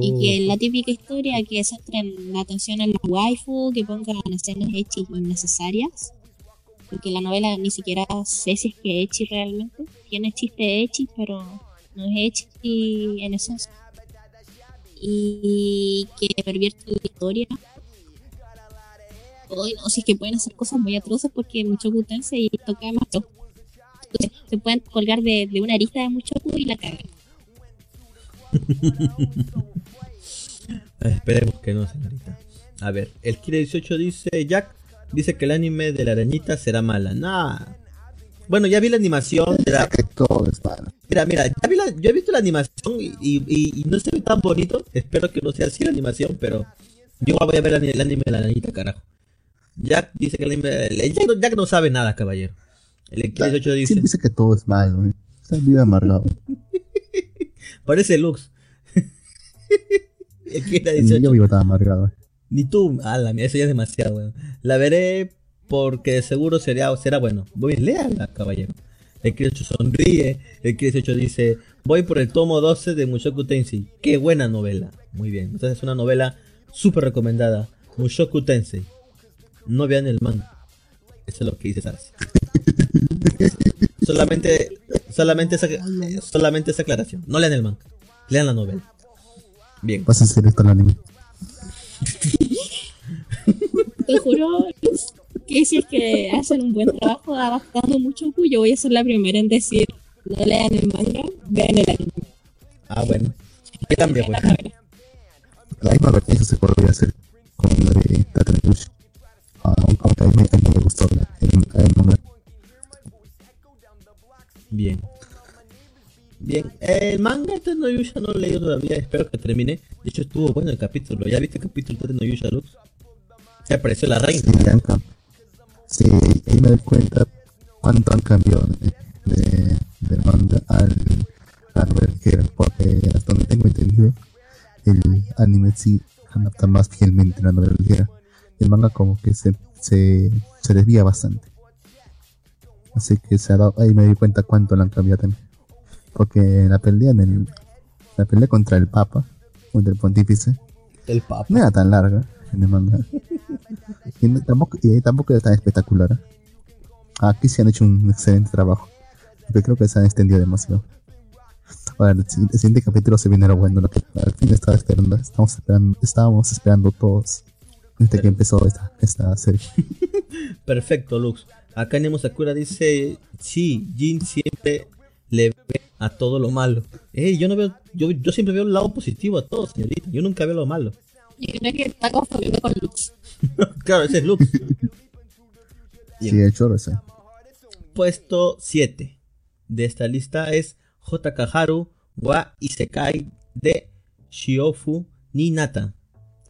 Y que la típica historia que centren la atención en la waifu, que pongan escenas hechis innecesarias. Porque la novela ni siquiera sé si es que echi realmente. Tiene chiste echi, pero no es echi en esencia. Y que pervierte la historia. Hoy no, si es que pueden hacer cosas muy atroces porque mucho gutense y toca Se pueden colgar de, de una arista de mucho y la cagan. Esperemos que no, señorita. A ver, el Kira 18 dice, Jack, dice que el anime de la arañita será mala. Nah. Bueno, ya vi la animación. Mira, que todo es malo. Mira, mira, ya vi la, yo he visto la animación y, no se ve tan bonito. Espero que no sea así la animación, pero yo voy a ver el anime de la arañita, carajo. Jack dice que el anime. Jack no, Jack no sabe nada, caballero. El Kira 18 dice. dice que todo es malo. Está bien amargado. Parece Lux. Yo vivo tan amargado. Ni tú, ala, eso ya es demasiado, weón. La veré porque seguro sería, será bueno. Voy, léala, caballero. El 18 sonríe. El 18 dice: Voy por el tomo 12 de Mushoku Tensei. Qué buena novela. Muy bien. Entonces es una novela súper recomendada. Mushoku Tensei. No vean el manga. Eso es lo que dice Sarsi. solamente, solamente, esa, solamente esa aclaración. No lean el manga. Lean la novela. Bien. Vas a hacer esto al anime. Te juro que si es que hacen un buen trabajo adaptando mucho yo voy a ser la primera en decir no lean el manga, vean el anime. Ah, bueno. ¿Qué cambia, pues? La misma vertiente se podría hacer con la de. Aunque a mí me gustó el manga. Bien. Bien, el manga de Noyusha no lo he leído todavía, espero que termine. De hecho, estuvo bueno el capítulo. ¿Ya viste el capítulo de Noyusha Lux? Se apareció la reina. Sí, ahí me doy cuenta cuánto han cambiado de, de, manga al, al era, porque hasta donde tengo entendido, el anime sí adapta más fielmente la novela ligera. El manga como que se, se, se desvía bastante. Así que se ha dado, ahí me doy cuenta cuánto lo han cambiado también. Porque la pelea en el, la pelea contra el Papa, contra el Pontífice, el Papa. no era tan larga en el manga. y, tampoco, y tampoco era tan espectacular. Aquí se han hecho un excelente trabajo. Pero creo que se han extendido demasiado. Ahora, el siguiente, capítulo se viene lo bueno, lo que al fin estaba esperando. Estamos esperando, estábamos esperando todos desde que empezó esta, esta serie. Perfecto, Lux. Acá Nemo Sakura dice, sí, Jin siempre le ve a todo lo malo. Eh, yo no veo, yo, yo siempre veo el lado positivo a todo, señorita. Yo nunca veo lo malo. Y creo que está confundido con Lux. claro, ese es Lux. Sí, el chorro ese. Puesto 7 de esta lista es J. wa Isekai de Shiofu Ninata.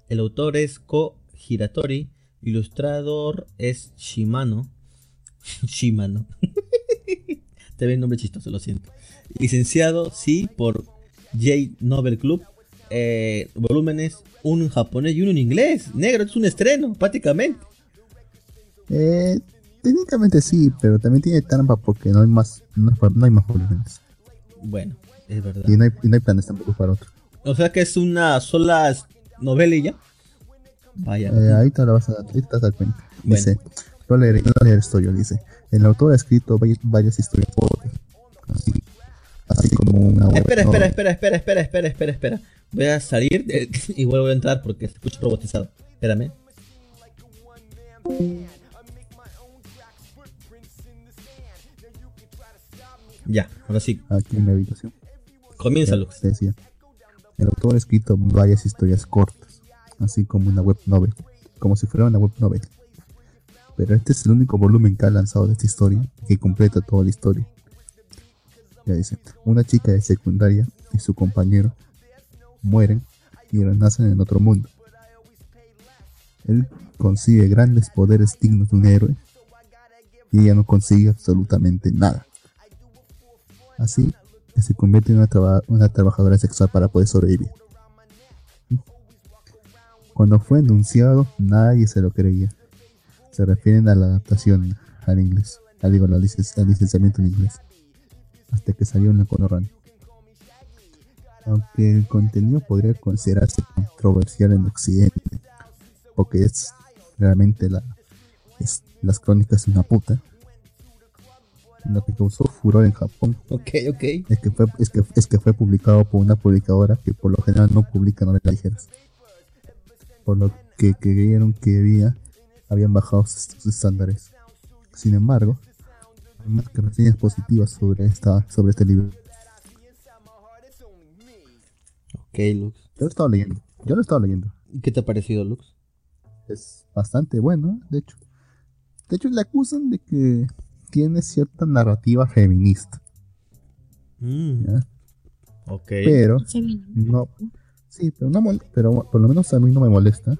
El autor es Ko Hiratori, ilustrador es Shimano. Shimano. Te ve el nombre chistoso, lo siento. Licenciado, sí, por J Nobel Club. Eh, volúmenes, uno en japonés y uno en inglés. Negro, es un estreno, prácticamente. Eh, técnicamente sí, pero también tiene trampa porque no hay más, no, hay más volúmenes. Bueno, es verdad. Y no hay, y no hay planes tampoco para otro. O sea que es una sola novela y ya. Vaya. Eh, ahí te, vas a, ahí te dar cuenta. Dice, voy a leer, leer esto yo, dice. El autor ha escrito varias, historias así, así como una... Espera, espera, espera, espera, espera, espera, espera, espera. Voy a salir y vuelvo a entrar porque se escucha robotizado. Espérame. Ya, ahora sí. Aquí en la habitación. Comienza, Lux. Decía. El autor ha escrito varias historias cortas, así como una web novel, como si fuera una web novel. Pero este es el único volumen que ha lanzado de esta historia que completa toda la historia. Ya dice, una chica de secundaria y su compañero mueren y renacen en otro mundo. Él consigue grandes poderes dignos de un héroe y ella no consigue absolutamente nada. Así que se convierte en una, trabajadora sexual para poder sobrevivir. Cuando fue anunciado, nadie se lo creía. Se refieren a la adaptación al inglés, al, digo, al, licenciamiento en inglés, hasta que salió en la Conorran. Aunque el contenido podría considerarse controversial en Occidente, porque es realmente la, las crónicas de una puta, lo que causó furor en Japón. Ok, ok. Es que fue, es que, es que fue publicado por una publicadora que por lo general no publica novelas ligeras. Por lo que creyeron que había, habían bajado sus estándares. Sin embargo, hay más que reseñas positivas sobre esta, sobre este libro. Ok, Lux. Yo lo estaba leyendo. Yo lo estaba leyendo. ¿Qué te ha parecido, Lux? Es bastante bueno, de hecho. De hecho, le acusan de que tiene cierta narrativa feminista. Mm. Ok. Pero no, sí, pero no pero por lo menos a mí no me molesta.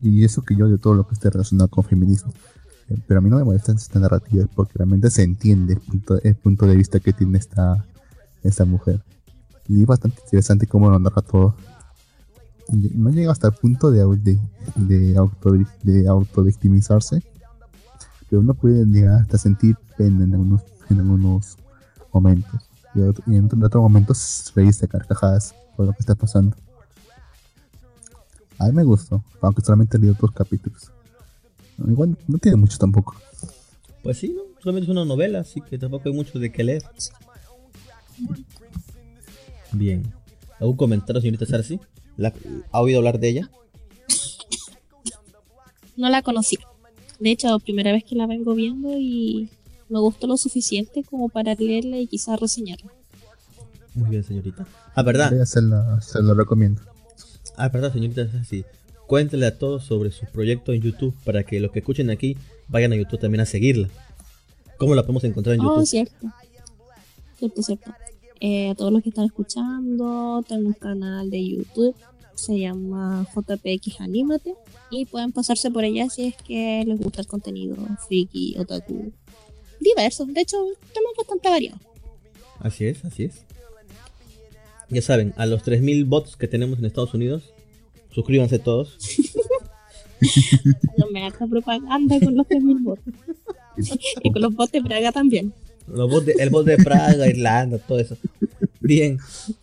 y eso que yo de todo lo que esté relacionado con feminismo. Eh, pero a mí no me molesta esta narrativa porque realmente se entiende el punto, el punto de vista que tiene esta, esta mujer. Y es bastante interesante cómo lo narra todo. No llega hasta el punto de, de, auto, de autovictimizarse, pero uno puede llegar hasta sentir pena en algunos, en algunos momentos. Y, en otros momentos reírse carcajadas por lo que está pasando. A mí me gustó, aunque solamente leí otros capítulos. Igual no tiene mucho tampoco. Pues sí, ¿no? solamente es una novela, así que tampoco hay mucho de qué leer. Bien. ¿Algún comentario, señorita Sarsi? ¿Ha oído hablar de ella? No la conocí. De hecho, primera vez que la vengo viendo y me gustó lo suficiente como para leerla y quizás reseñarla. Muy bien, señorita. Ah, verdad. Se lo, recomiendo. Ah, verdad, señorita. Sí. Cuéntale a todos sobre su proyecto en YouTube para que los que escuchen aquí vayan a YouTube también a seguirla. ¿Cómo la podemos encontrar en oh, YouTube? Oh, cierto. Cierto, cierto. Eh, a todos los que están escuchando, tengo un canal de YouTube se llama JPX Anímate y pueden pasarse por ella si es que les gusta el contenido friki, otaku, diverso. De hecho, tenemos bastante variado. Así es, así es. Ya saben, a los 3000 bots que tenemos en Estados Unidos, suscríbanse todos. no me haga propaganda con los 3000 bots. y con los bots de Praga también. el bot de Praga, Irlanda, todo eso. Bien,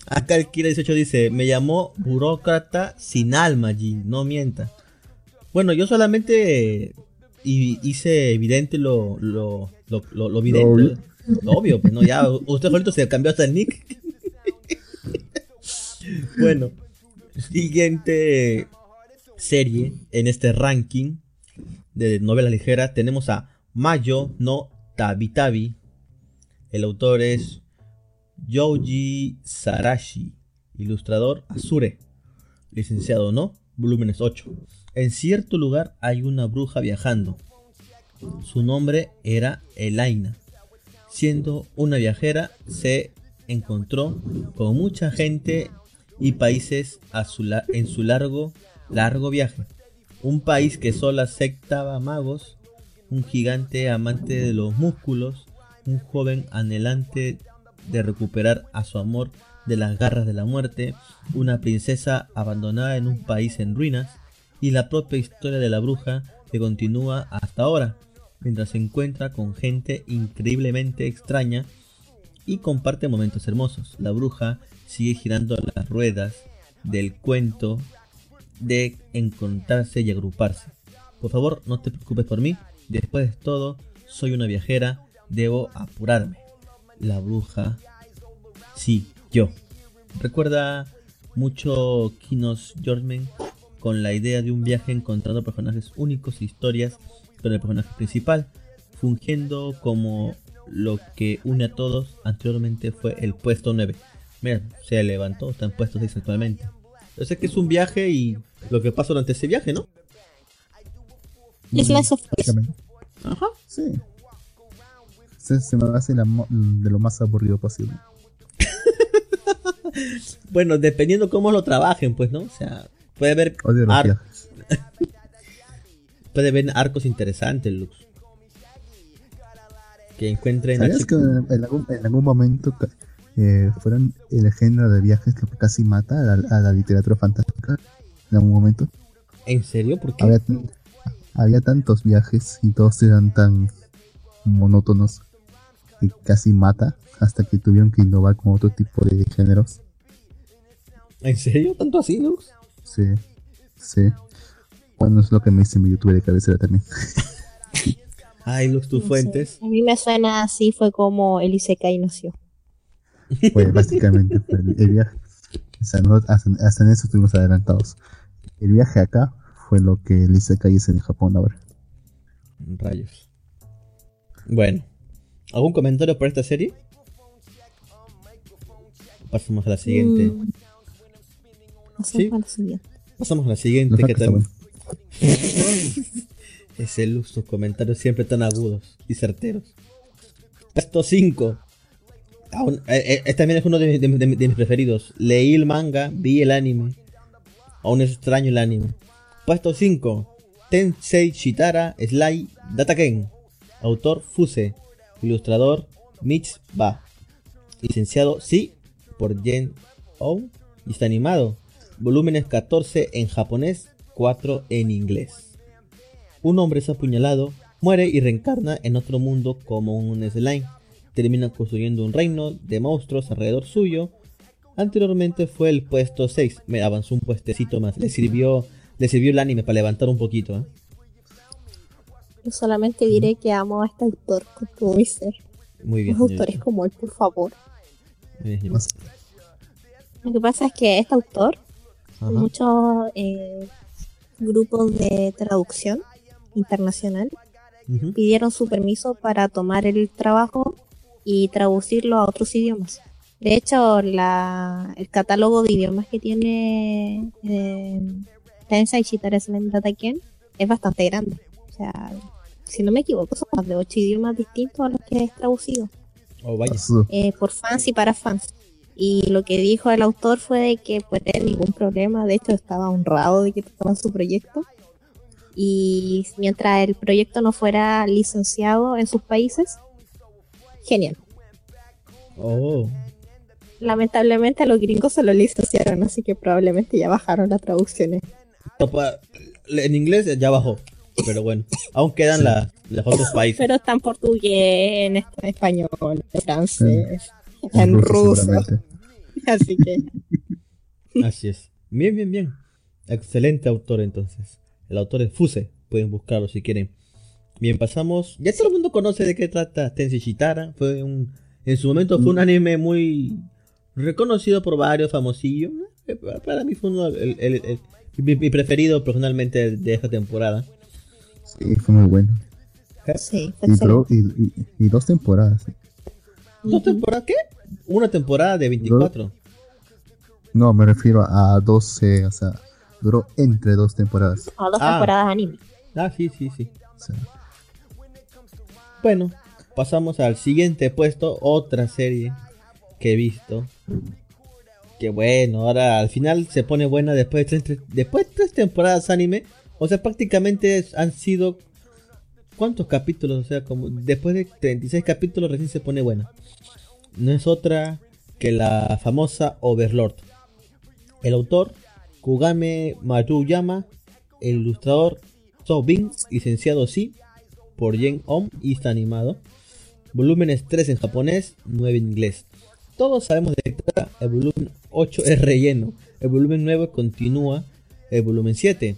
acá el Kira 18 dice, me llamó burócrata sin alma, G, no mienta. Bueno, yo solamente hice evidente lo, lo, lo, lo, lo obvio, pues no, ya, usted solito se cambió hasta el nick. bueno, siguiente serie en este ranking de novela ligera tenemos a Mayo no Tabitabi. El autor es Yoji Sarashi, ilustrador Azure, licenciado no, volúmenes 8. En cierto lugar hay una bruja viajando. Su nombre era Elaina. Siendo una viajera, se encontró con mucha gente y países en su largo, largo viaje. Un país que solo aceptaba magos, un gigante amante de los músculos, un joven anhelante de recuperar a su amor de las garras de la muerte, una princesa abandonada en un país en ruinas y la propia historia de la bruja que continúa hasta ahora, mientras se encuentra con gente increíblemente extraña y comparte momentos hermosos. La bruja sigue girando las ruedas del cuento de encontrarse y agruparse. Por favor, no te preocupes por mí. Después de todo, soy una viajera. Debo apurarme. La bruja. Sí, yo. Recuerda mucho Kinos Jormen con la idea de un viaje encontrando personajes únicos e historias con el personaje principal, fungiendo como lo que une a todos anteriormente fue el puesto 9. Mira, se levantó, está en puesto 6 actualmente. Yo sé que es un viaje y lo que pasa durante ese viaje, ¿no? Es la Ajá. Sí. Se, me hace de lo más aburrido posible. bueno, dependiendo cómo lo trabajen, pues, ¿no? O sea, puede haber puede haber arcos interesantes, Lux que encuentren ¿Sabías que en algún, momento eh, fueron el género de viajes que casi mata a la, literatura fantástica? En algún momento. ¿En serio? ¿Por qué? Había, tantos viajes y todos eran tan monótonos que casi mata hasta que tuvieron que innovar con otro tipo de géneros. ¿En serio? ¿Tanto así, Lux? Sí, sí. Bueno, es lo que me dice mi youtuber de cabecera también. Ay, Lux, tus fuentes. A mí me suena así, fue como el Isekai nació. Pues básicamente fue el, viaje. O sea, hasta, en eso estuvimos adelantados. El viaje acá fue lo que el Isekai es en Japón ahora. Rayos. Bueno, ¿algún comentario por esta serie? Pasamos a la siguiente. Mm. Pasamos a la siguiente. Pasamos a la siguiente. que también... Es el sus comentarios siempre tan agudos y certeros. Puesto 5. este también es uno de, mis preferidos. Leí el manga, vi el anime. Aún es extraño el anime. Puesto 5. Tensei Shitara Sly Dataken. Autor Fuse. Ilustrador Mitch Ba. Licenciado Sí por Jen O. Y está animado. Volúmenes 14 en japonés, 4 en inglés un hombre es apuñalado, muere y reencarna en otro mundo como un slime. Termina construyendo un reino de monstruos alrededor suyo. Anteriormente fue el puesto 6. Me avanzó un puestecito más. Le sirvió, le sirvió el anime para levantar un poquito. ¿eh? Yo solamente diré que amo a este autor con todo mi ser. Muy bien. Los autores como él, por favor. Lo que pasa es que este autor, muchos eh, grupos de traducción, internacional, pidieron su permiso para tomar el trabajo y traducirlo a otros idiomas. De hecho, la, el catálogo de idiomas que tiene eh, Tensai Shitara Dataken es bastante grande. O sea, si no me equivoco, son más de ocho idiomas distintos a los que es traducido. Oh, vaya. Eh, por fans y para fans. Y lo que dijo el autor fue de que pues ningún problema, de hecho estaba honrado de que tomaran su proyecto y mientras el proyecto no fuera licenciado en sus países, genial. Oh. Lamentablemente los gringos se lo licenciaron, así que probablemente ya bajaron las traducciones. En inglés ya bajó, pero bueno, aún quedan las, otros países. Pero está en portugués, en español, en francés, en, ruso. Así que. Así es. Bien, bien, bien. Excelente autor entonces. El autor es Fuse, pueden buscarlo si quieren. Bien, pasamos. Ya todo el mundo conoce de qué trata Tensei Shitara. Fue un, en su momento fue un anime muy reconocido por varios famosillos. Eh, para mí fue uno, el, mi, preferido personalmente de esta temporada. Sí, fue muy bueno. Sí, y, dos temporadas. ¿Dos temporadas qué? Una temporada de 24. No, me refiero a 12, o sea, duró entre dos temporadas. O dos ah. temporadas anime. Ah, sí, sí, sí. Bueno, pasamos al siguiente puesto, otra serie que he visto. Que bueno, ahora al final se pone buena después de tres, después de tres temporadas anime. O sea, prácticamente han sido... ¿Cuántos capítulos? O sea, como después de 36 capítulos recién se pone buena. No es otra que la famosa Overlord. El autor, Kugame Maruyama, el ilustrador, Sobin, licenciado sí, por Jen Om y está animado. Volúmenes 3 en japonés, 9 en inglés. Todos sabemos de que el volumen 8 es relleno. El volumen 9 continúa el volumen 7.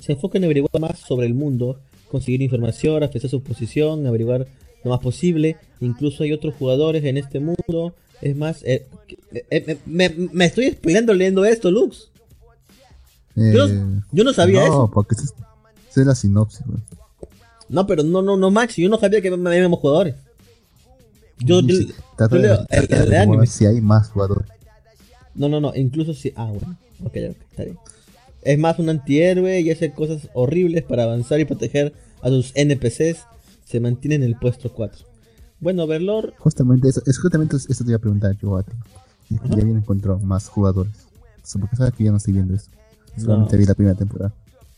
Se enfoca en averiguar más sobre el mundo, conseguir información, afectar su posición, averiguar lo más posible. Incluso hay otros jugadores en este mundo. Es más, eh, eh, eh, me, estoy spoilando leyendo esto, Lux. Yo, no sabía eso. No, porque es la sinopsis. No, pero no, no, no, Max. Yo no sabía que había mismos jugadores. Yo, leo Si hay más jugadores. No, no, no. Incluso si. Ah, bueno. Ok, está bien. Es más un antihéroe y hace cosas horribles para avanzar y proteger a sus NPCs. Se mantiene en el puesto 4. Bueno, Verlor. Justamente eso, es justamente eso te iba a preguntar yo a ti. Ya bien encontró más jugadores. Porque sabes que ya no estoy viendo eso. Solamente vi la primera temporada.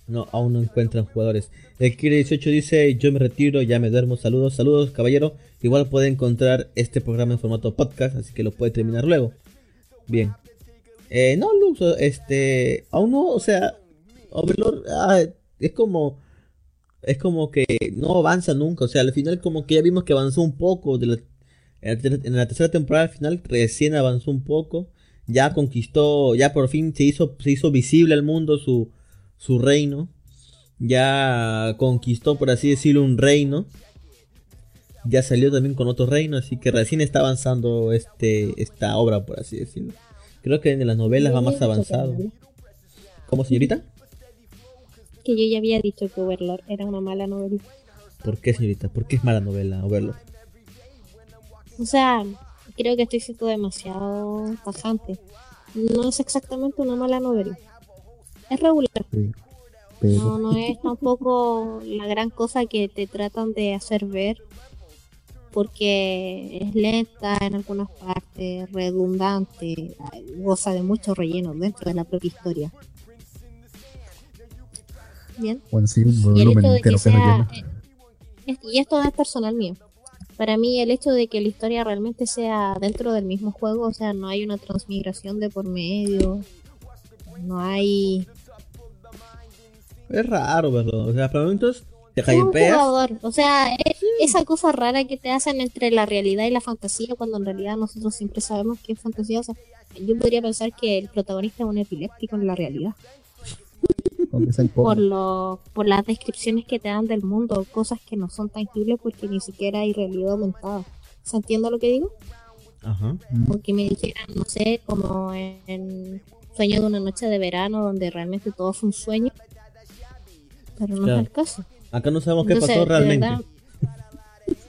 No, aún no encuentran jugadores. El Kira 18 dice, yo me retiro, ya me duermo. Saludos, saludos, caballero. Igual puede encontrar este programa en formato podcast, así que lo puede terminar luego. Bien. Eh, no, Lux, este, aún no, o sea, Overlord ah, es como, es como que no avanza nunca. O sea, al final como que ya vimos que avanzó un poco. De en la tercera temporada al final recién avanzó un poco. Ya conquistó, ya por fin se hizo, se hizo visible al mundo su su reino. Ya conquistó, por así decirlo, un reino. Ya salió también con otro reino, así que recién está avanzando este, esta obra, por así decirlo. Creo que en las novelas va más avanzado. ¿Cómo, señorita? Que yo ya había dicho que Overlord era una mala novela. ¿Por qué, señorita? ¿Por qué es mala novela Overlord? O sea, creo que estoy siendo demasiado tajante. No es exactamente una mala novela es regular. No, no es tampoco la gran cosa que te tratan de hacer ver, porque es lenta en algunas partes, redundante, goza de mucho relleno dentro de la propia historia. Bien. Bueno, sí, un volumen entero y esto es personal mío. Para mí el hecho de que la historia realmente sea dentro del mismo juego, o sea, no hay una transmigración de por medio, no hay es raro, ¿verdad? O sea, momentos te jugador. O sea, esa cosa rara que te hacen entre la realidad y la fantasía, cuando en realidad nosotros siempre sabemos que es fantasía. O sea, yo podría pensar que el protagonista es un epiléptico en la realidad. por, lo, por las descripciones que te dan del mundo, cosas que no son tangibles porque ni siquiera hay realidad aumentada. ¿Se entiende lo que digo? Ajá. Porque me dijeran, no sé, como en Sueño de una noche de verano, donde realmente todo fue un sueño, pero no es el caso. Acá no sabemos qué pasó realmente.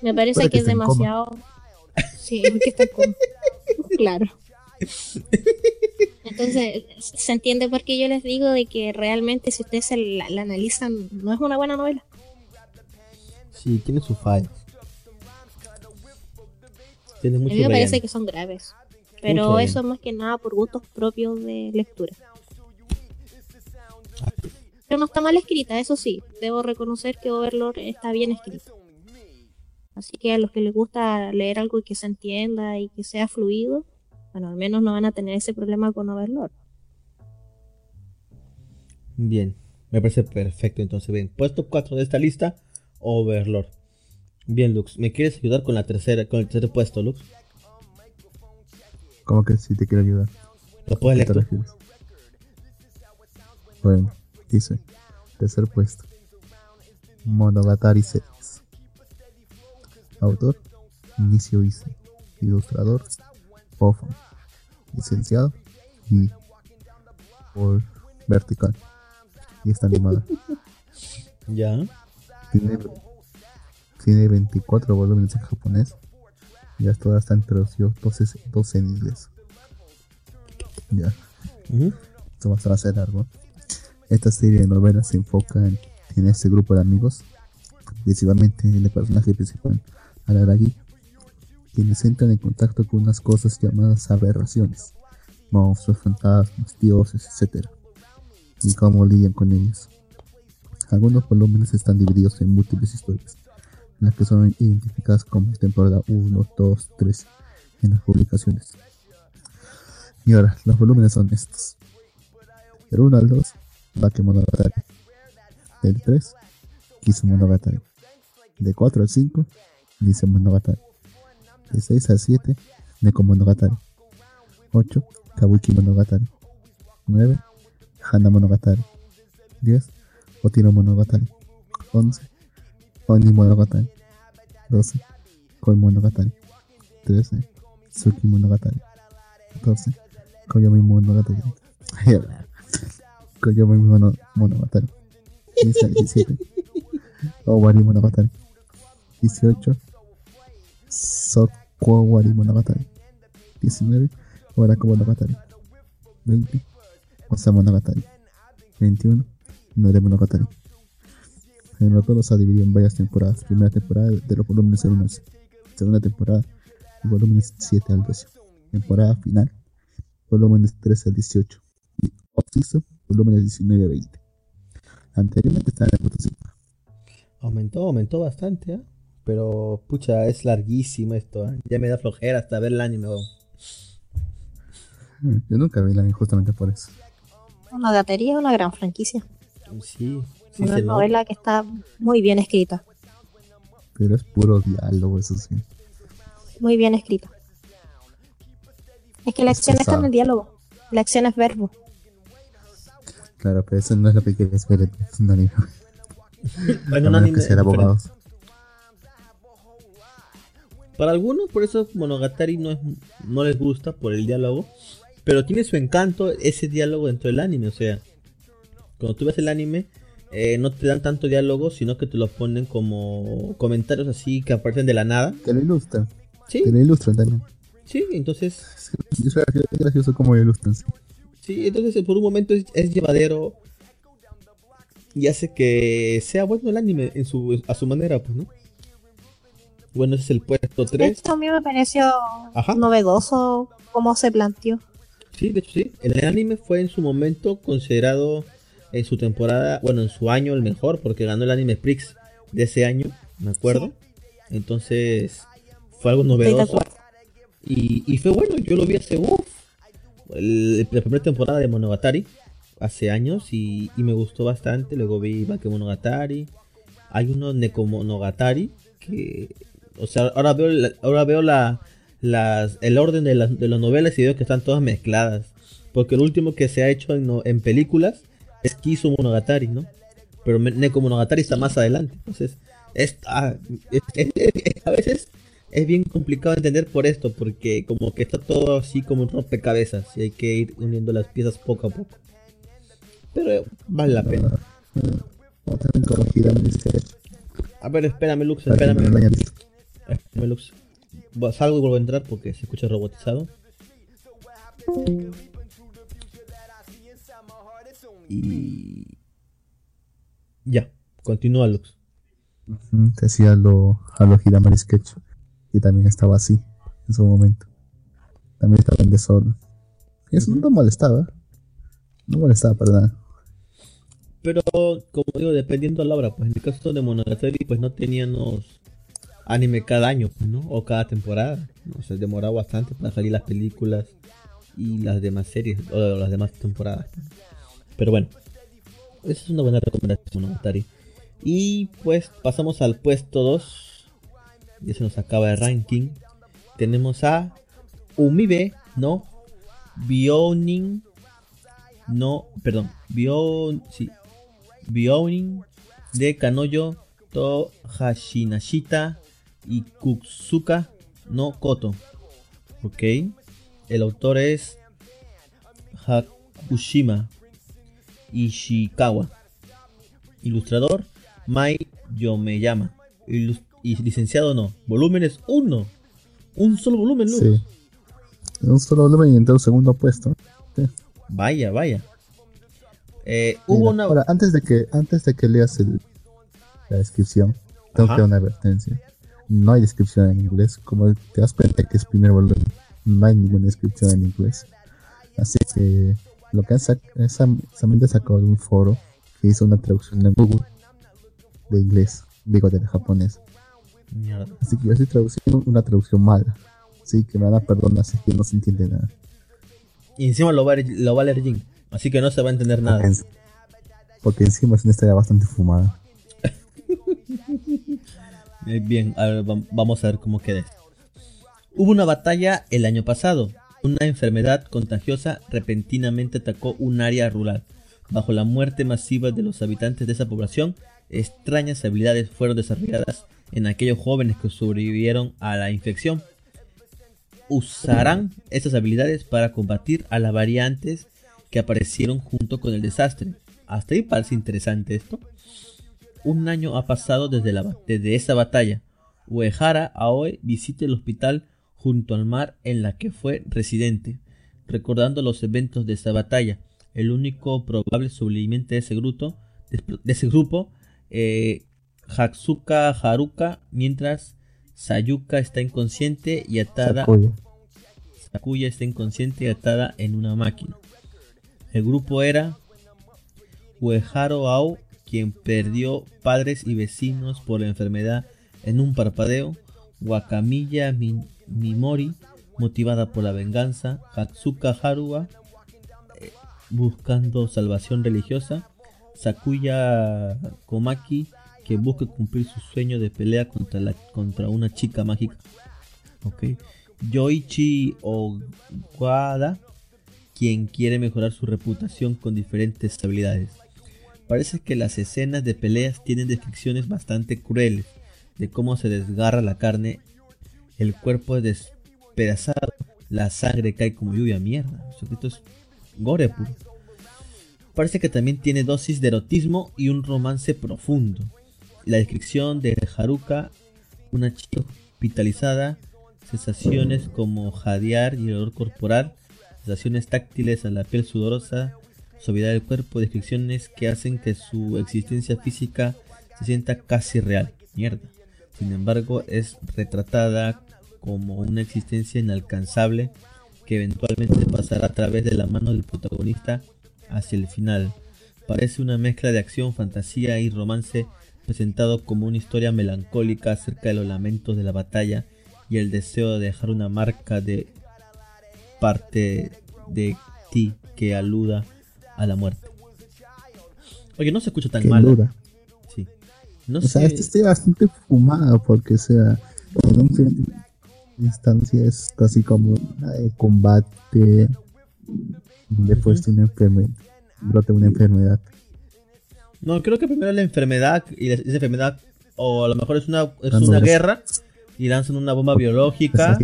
me parece que, es demasiado. Sí, que está como... claro. Entonces, se entiende por qué yo les digo de que realmente si ustedes la, analizan, no es una buena novela. Sí, tiene sus fallas. Tiene mucho A mí me parece que son graves. Pero eso es más que nada por gustos propios de lectura. Pero no está mal escrita, eso sí. Debo reconocer que Overlord está bien escrito. Así que a los que les gusta leer algo y que se entienda y que sea fluido, bueno, al menos no van a tener ese problema con Overlord. Bien, me parece perfecto. Entonces, bien, puesto 4 de esta lista, Overlord. Bien, Lux, ¿me quieres ayudar con la tercera, con el tercer puesto, Lux? ¿Cómo que sí te quiero ayudar? ¿Lo puedes leer? Bueno. Dice, tercer puesto. Monogatari Series. Autor, Inicio Ise. Ilustrador, Ofan. Licenciado y por Vertical. Y está animada. Ya. Tiene, tiene 24 volúmenes en japonés. Y hasta ahora está introducido 12, 12 en inglés. Ya. Esto va a ser largo. Esta serie de novelas se enfoca en, este grupo de amigos principalmente el personaje principal, Araragi, quienes entran en contacto con unas cosas llamadas aberraciones, monstruos, fantasmas, dioses, etc. y cómo lidian con ellos. Algunos volúmenes están divididos en múltiples historias, las que son identificadas como temporada 1, 2, 3 en las publicaciones. Y ahora, los volúmenes son estos. Del 1 al 2, Bakemonogatari. Del 3, Kizumonogatari. De 4 al 5, Monogatari. De 6 al 7, Nekomonogatari. 8, Kabuki Monogatari. 9, Hana Monogatari. 10, Otino Monogatari. 11, Oni Monogatari. 12, Koi Monogatari. 13, Suki Monogatari. 14, Koyomi Monogatari. Koyomi Mono, Monogatari. 15, 17, Owari Monogatari. 18, Sokowari Monogatari. 19, Orako Monogatari. 20, Osa Monogatari. 21, Nore Monogatari. El autor los ha dividido en varias temporadas. Primera temporada de los volúmenes 1 al Segunda temporada de volúmenes 7 al 12. Temporada final, volúmenes 13 al 18. Y off volúmenes 19 al 20. Anteriormente estaba en el 5. Aumentó, aumentó bastante, ¿eh? Pero, pucha, es larguísimo esto, ¿eh? Ya me da flojera hasta ver el anime. Yo nunca vi el anime justamente por eso. Una gatería es una gran franquicia. Sí, una novela que está muy bien escrita. Pero es puro diálogo, eso sí. Muy bien escrita. Es que la acción está en el diálogo. La acción es verbo. Claro, pero eso no es lo que quieres ver en un anime. en un anime. abogados. Para algunos, por eso Monogatari no, es, no les gusta por el diálogo. Pero tiene su encanto ese diálogo dentro del anime. O sea, cuando tú ves el anime, eh, no te dan tanto diálogo, sino que te lo ponen como comentarios así que aparecen de la nada. Que lo ilustran. Sí. Que lo ilustran también. Sí, entonces. Es gracioso como lo ilustran. Sí. entonces por un momento es, llevadero y hace que sea bueno el anime en su, a su manera, pues, ¿no? Bueno, ese es el puesto 3. Esto a mí me pareció novedoso cómo se planteó. Sí, de hecho sí. El anime fue en su momento considerado en su temporada, bueno, en su año el mejor, porque ganó el Anime Prix de ese año, me acuerdo. Entonces, fue algo novedoso. Y, fue bueno, yo lo vi hace, uff, la primera temporada de Monogatari, hace años, y, me gustó bastante. Luego vi Bakemonogatari. Hay uno Nekomonogatari, que, o sea, ahora veo, ahora veo la, las, el orden de, las, de las novelas y veo que están todas mezcladas. Porque el último que se ha hecho en, en películas es Kisu Monogatari, ¿no? Pero Neko Monogatari está más adelante. Entonces, ah, a veces es bien complicado entender por esto, porque como que está todo así como un rompecabezas y hay que ir uniendo las piezas poco a poco. Pero vale la pena. A ver, espérame, Lux, espérame. Espérame, Lux. Salgo y vuelvo a entrar porque se escucha robotizado. Y. Ya, continúa Lux. decía lo, a lo Hiramari Sketch. Y también estaba así en su momento. También estaba en desorden. Y eso no molestaba. No molestaba para nada. Pero, como digo, dependiendo de la obra, pues en el caso de Monogatari, pues no teníamos anime cada año, pues, ¿no? O cada temporada. ¿no? Se demoraba bastante para salir las películas y las demás series, o las demás temporadas. Pues. Pero bueno, esa es una buena recomendación. Y pues pasamos al puesto 2. Ya se nos acaba el ranking. Tenemos a Umibe, no Bionin, no, perdón, Bion, sí, Bionin de Kanoyo to Hashinashita y Kutsuka no Koto. Ok, el autor es Hakushima Ishikawa. Ilustrador Mai Yomeyama. y licenciado no. Volúmenes 1. Un solo volumen, ¿no? Sí. Un solo volumen y entró segundo puesto. Vaya, vaya. Eh, hubo una. Ahora, antes de que, antes de que leas el, la descripción, tengo que dar una advertencia. No hay descripción en inglés. Como te das cuenta que es primer volumen, no hay ninguna descripción en inglés. Así que lo que han sacado de un foro que hizo una traducción en Google de inglés, digo de japonés. Así que yo estoy traduciendo una traducción mala. Así que me van a perdonar si que no se entiende nada. Y encima lo va, a, lo va a leer Jin, así que no se va a entender nada. Porque, encima es una historia bastante fumada. Eh, bien, a ver, vamos a ver cómo queda. Hubo una batalla el año pasado. Una enfermedad contagiosa repentinamente atacó un área rural. Bajo la muerte masiva de los habitantes de esa población, extrañas habilidades fueron desarrolladas en aquellos jóvenes que sobrevivieron a la infección. Usarán estas habilidades para combatir a las variantes que aparecieron junto con el desastre. Hasta ahí parece interesante esto. Un año ha pasado desde, la, desde esa batalla. Uehara Aoi visita el hospital junto al mar en la que fue residente, recordando los eventos de esa batalla. El único probable sobreviviente de ese grupo, de ese grupo eh, Hatsuka Haruka, mientras Sayuka está inconsciente y atada. Sakuya. está inconsciente y atada en una máquina. El grupo era Ueharo Ao, quien perdió padres y vecinos por la enfermedad en un parpadeo. Wakamiya Mimori, motivada por la venganza. Hatsuka Haruka, eh, buscando salvación religiosa. Sakuya Komaki, que busca cumplir su sueño de pelea contra, una chica mágica. Okay. Yoichi Ogwada, quien quiere mejorar su reputación con diferentes habilidades. Parece que las escenas de peleas tienen descripciones bastante crueles de cómo se desgarra la carne, el cuerpo es despedazado, la sangre cae como lluvia mierda. Esto es gore puro. Parece que también tiene dosis de erotismo y un romance profundo. La descripción de Haruka, una chica hospitalizada, sensaciones como jadear y el olor corporal, sensaciones táctiles a la piel sudorosa, suavidad del cuerpo, descripciones que hacen que su existencia física se sienta casi real. Mierda. Sin embargo, es retratada como una existencia inalcanzable que eventualmente pasará a través de la mano del protagonista hacia el final. Parece una mezcla de acción, fantasía y romance presentado como una historia melancólica acerca de los lamentos de la batalla y el deseo de dejar una marca de parte de ti que aluda a la muerte. Oye, no se escucha tan mal. Sí. No o sea, este estoy bastante fumado porque, sea, en un instancia es casi como una de combate después de una enfermedad, brote una enfermedad. No, creo que primero la enfermedad y esa enfermedad, o a lo mejor es una, es una guerra y lanzan una bomba biológica.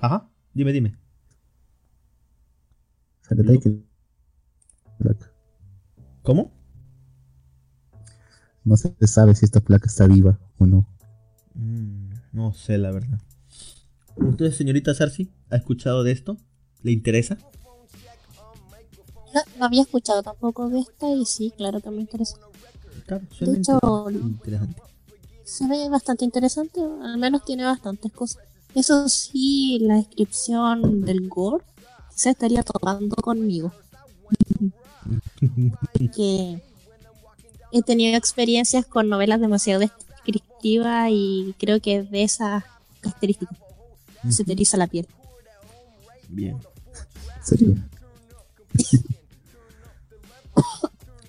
Ajá, dime, dime. ¿Cómo? No se sabe si esta placa está viva o no. Mm, no sé, la verdad. Entonces, señorita Sarsi, ¿ha escuchado de esto? ¿Le interesa? No, había escuchado tampoco de esta y sí, claro que me interesa. de hecho, se ve bastante interesante, al menos tiene bastantes cosas. Eso sí, la descripción del gore se estaría tocando conmigo. Que he tenido experiencias con novelas demasiado descriptivas y creo que de esas características se te eriza la piel. Bien. ¿Serio?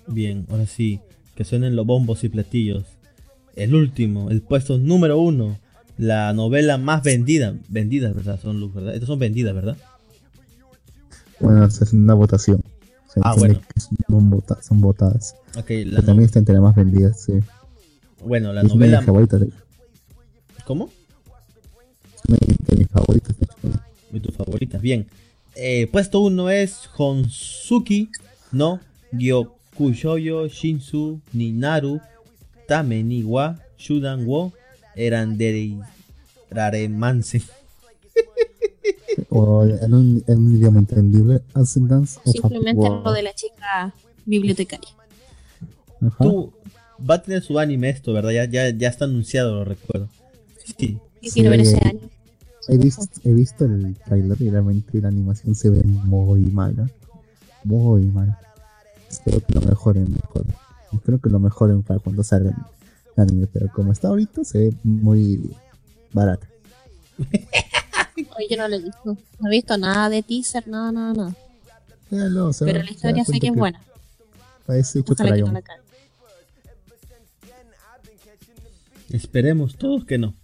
Bien, ahora sí, que suenen los bombos y platillos. El último, el puesto número uno, la novela más vendida. Vendidas, ¿verdad? Son luz, ¿verdad? Estas son vendidas, ¿verdad? Bueno, es una votación. Ah, bueno. Son, son votadas. Okay, la también está entre las más vendidas, sí. Bueno, la novela. Mi favorita, de ¿Cómo? Es mi favorita. De tus favoritas, bien. Eh, puesto uno es Honsuki no Gyokushoyo Shinsu Ninaru Tame ni wa Shudan wo Erandere Raremanse. O en un, en un idioma entendible, Simplemente lo de la chica bibliotecaria. Tu, va a tener su anime esto, ¿verdad? Ya, ya, ya está anunciado, lo recuerdo. Sí. quiero ver ese anime. He visto, he visto el trailer y realmente la animación se ve muy mala. Muy mal. Espero que lo mejoren mejor. Espero que lo mejoren para cuando salga el anime. Pero como está ahorita, se ve muy barata. Oye, yo no lo he visto. No he visto nada de teaser, nada, nada, nada. no, Pero la historia sé que es buena. Parece hecho para no Esperemos todos que no.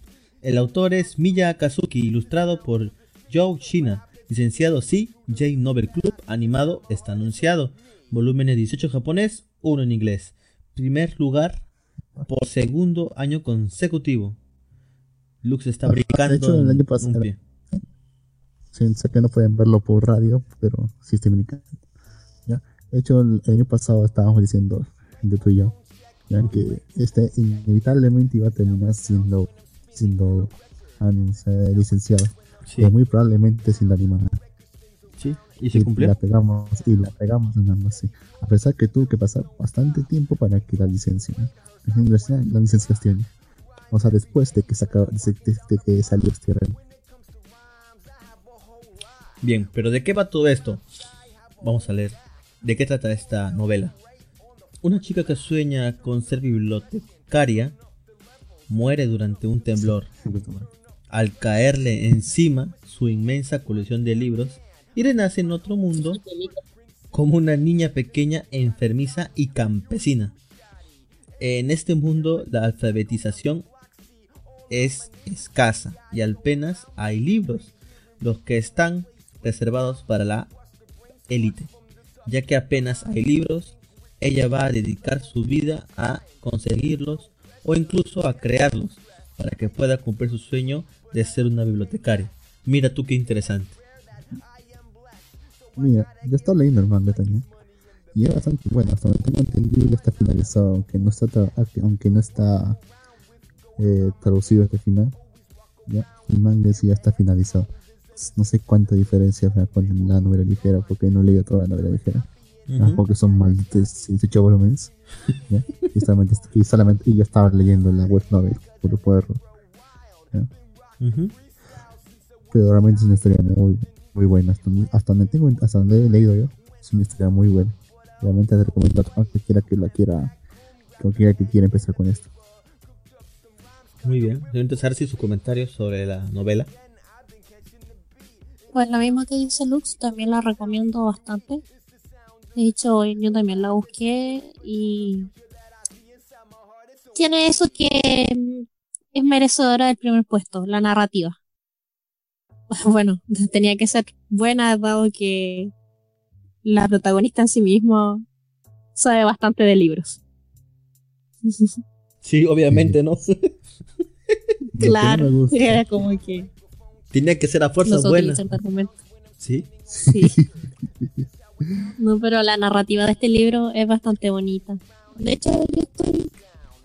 El autor es Miya Kazuki, ilustrado por Joe Shina. Licenciado sí, J Novel Club, animado está anunciado. Volúmenes 18 japonés, 1 en inglés. Primer lugar por segundo año consecutivo. Lux está brincando. De hecho, el año pasado. Sí, sé que no pueden verlo por radio, pero sí estoy brincando. ¿ya? De hecho, el año pasado estábamos diciendo, entre tú y yo, ya que este inevitablemente iba a terminar siendo, siendo licenciado. Sí. muy probablemente sin la animada. Sí, y se cumplió. Y la pegamos, y la pegamos en sí. A pesar que tuvo que pasar bastante tiempo para que la licencia, ¿no? La licencia tiene. O sea, después de que, saca, de, que salió este remo. Bien, pero ¿de qué va todo esto? Vamos a leer. ¿De qué trata esta novela? Una chica que sueña con ser bibliotecaria muere durante un temblor. Al caerle encima su inmensa colección de libros y renace en otro mundo como una niña pequeña, enfermiza y campesina. En este mundo la alfabetización es escasa y apenas hay libros, los que están reservados para la élite. Ya que apenas hay libros, ella va a dedicar su vida a conseguirlos o incluso a crearlos para que pueda cumplir su sueño de ser una bibliotecaria. Mira tú qué interesante. Mira, yo estaba leyendo el manga también. Y es bastante bueno, hasta donde tengo entendido ya está finalizado, aunque no está aunque no está eh, traducido este final. ¿ya? El manga sí ya está finalizado. No sé cuánta diferencia con la novela ligera, porque no leído toda la novela ligera porque son malditos 18 volúmenes. Y, solamente, y, solamente, y yo estaba leyendo la web novel por poderlo. Pero realmente es una historia muy, muy buena. Hasta, donde tengo, hasta donde he leído yo, es una historia muy buena. Realmente te recomiendo a cualquiera que la quiera, cualquiera que quiera empezar con esto. Muy bien. Entonces, si sus comentarios sobre la novela. Pues lo mismo que dice Lux, también la recomiendo bastante. De hecho, yo también la busqué y tiene eso que es merecedora del primer puesto, la narrativa. Bueno, tenía que ser buena dado que la protagonista en sí mismo sabe bastante de libros. Sí, obviamente, ¿no? claro, era como que... Tenía que ser a fuerza buena. Sí. Sí. No, pero la narrativa de este libro es bastante bonita. De hecho, yo estoy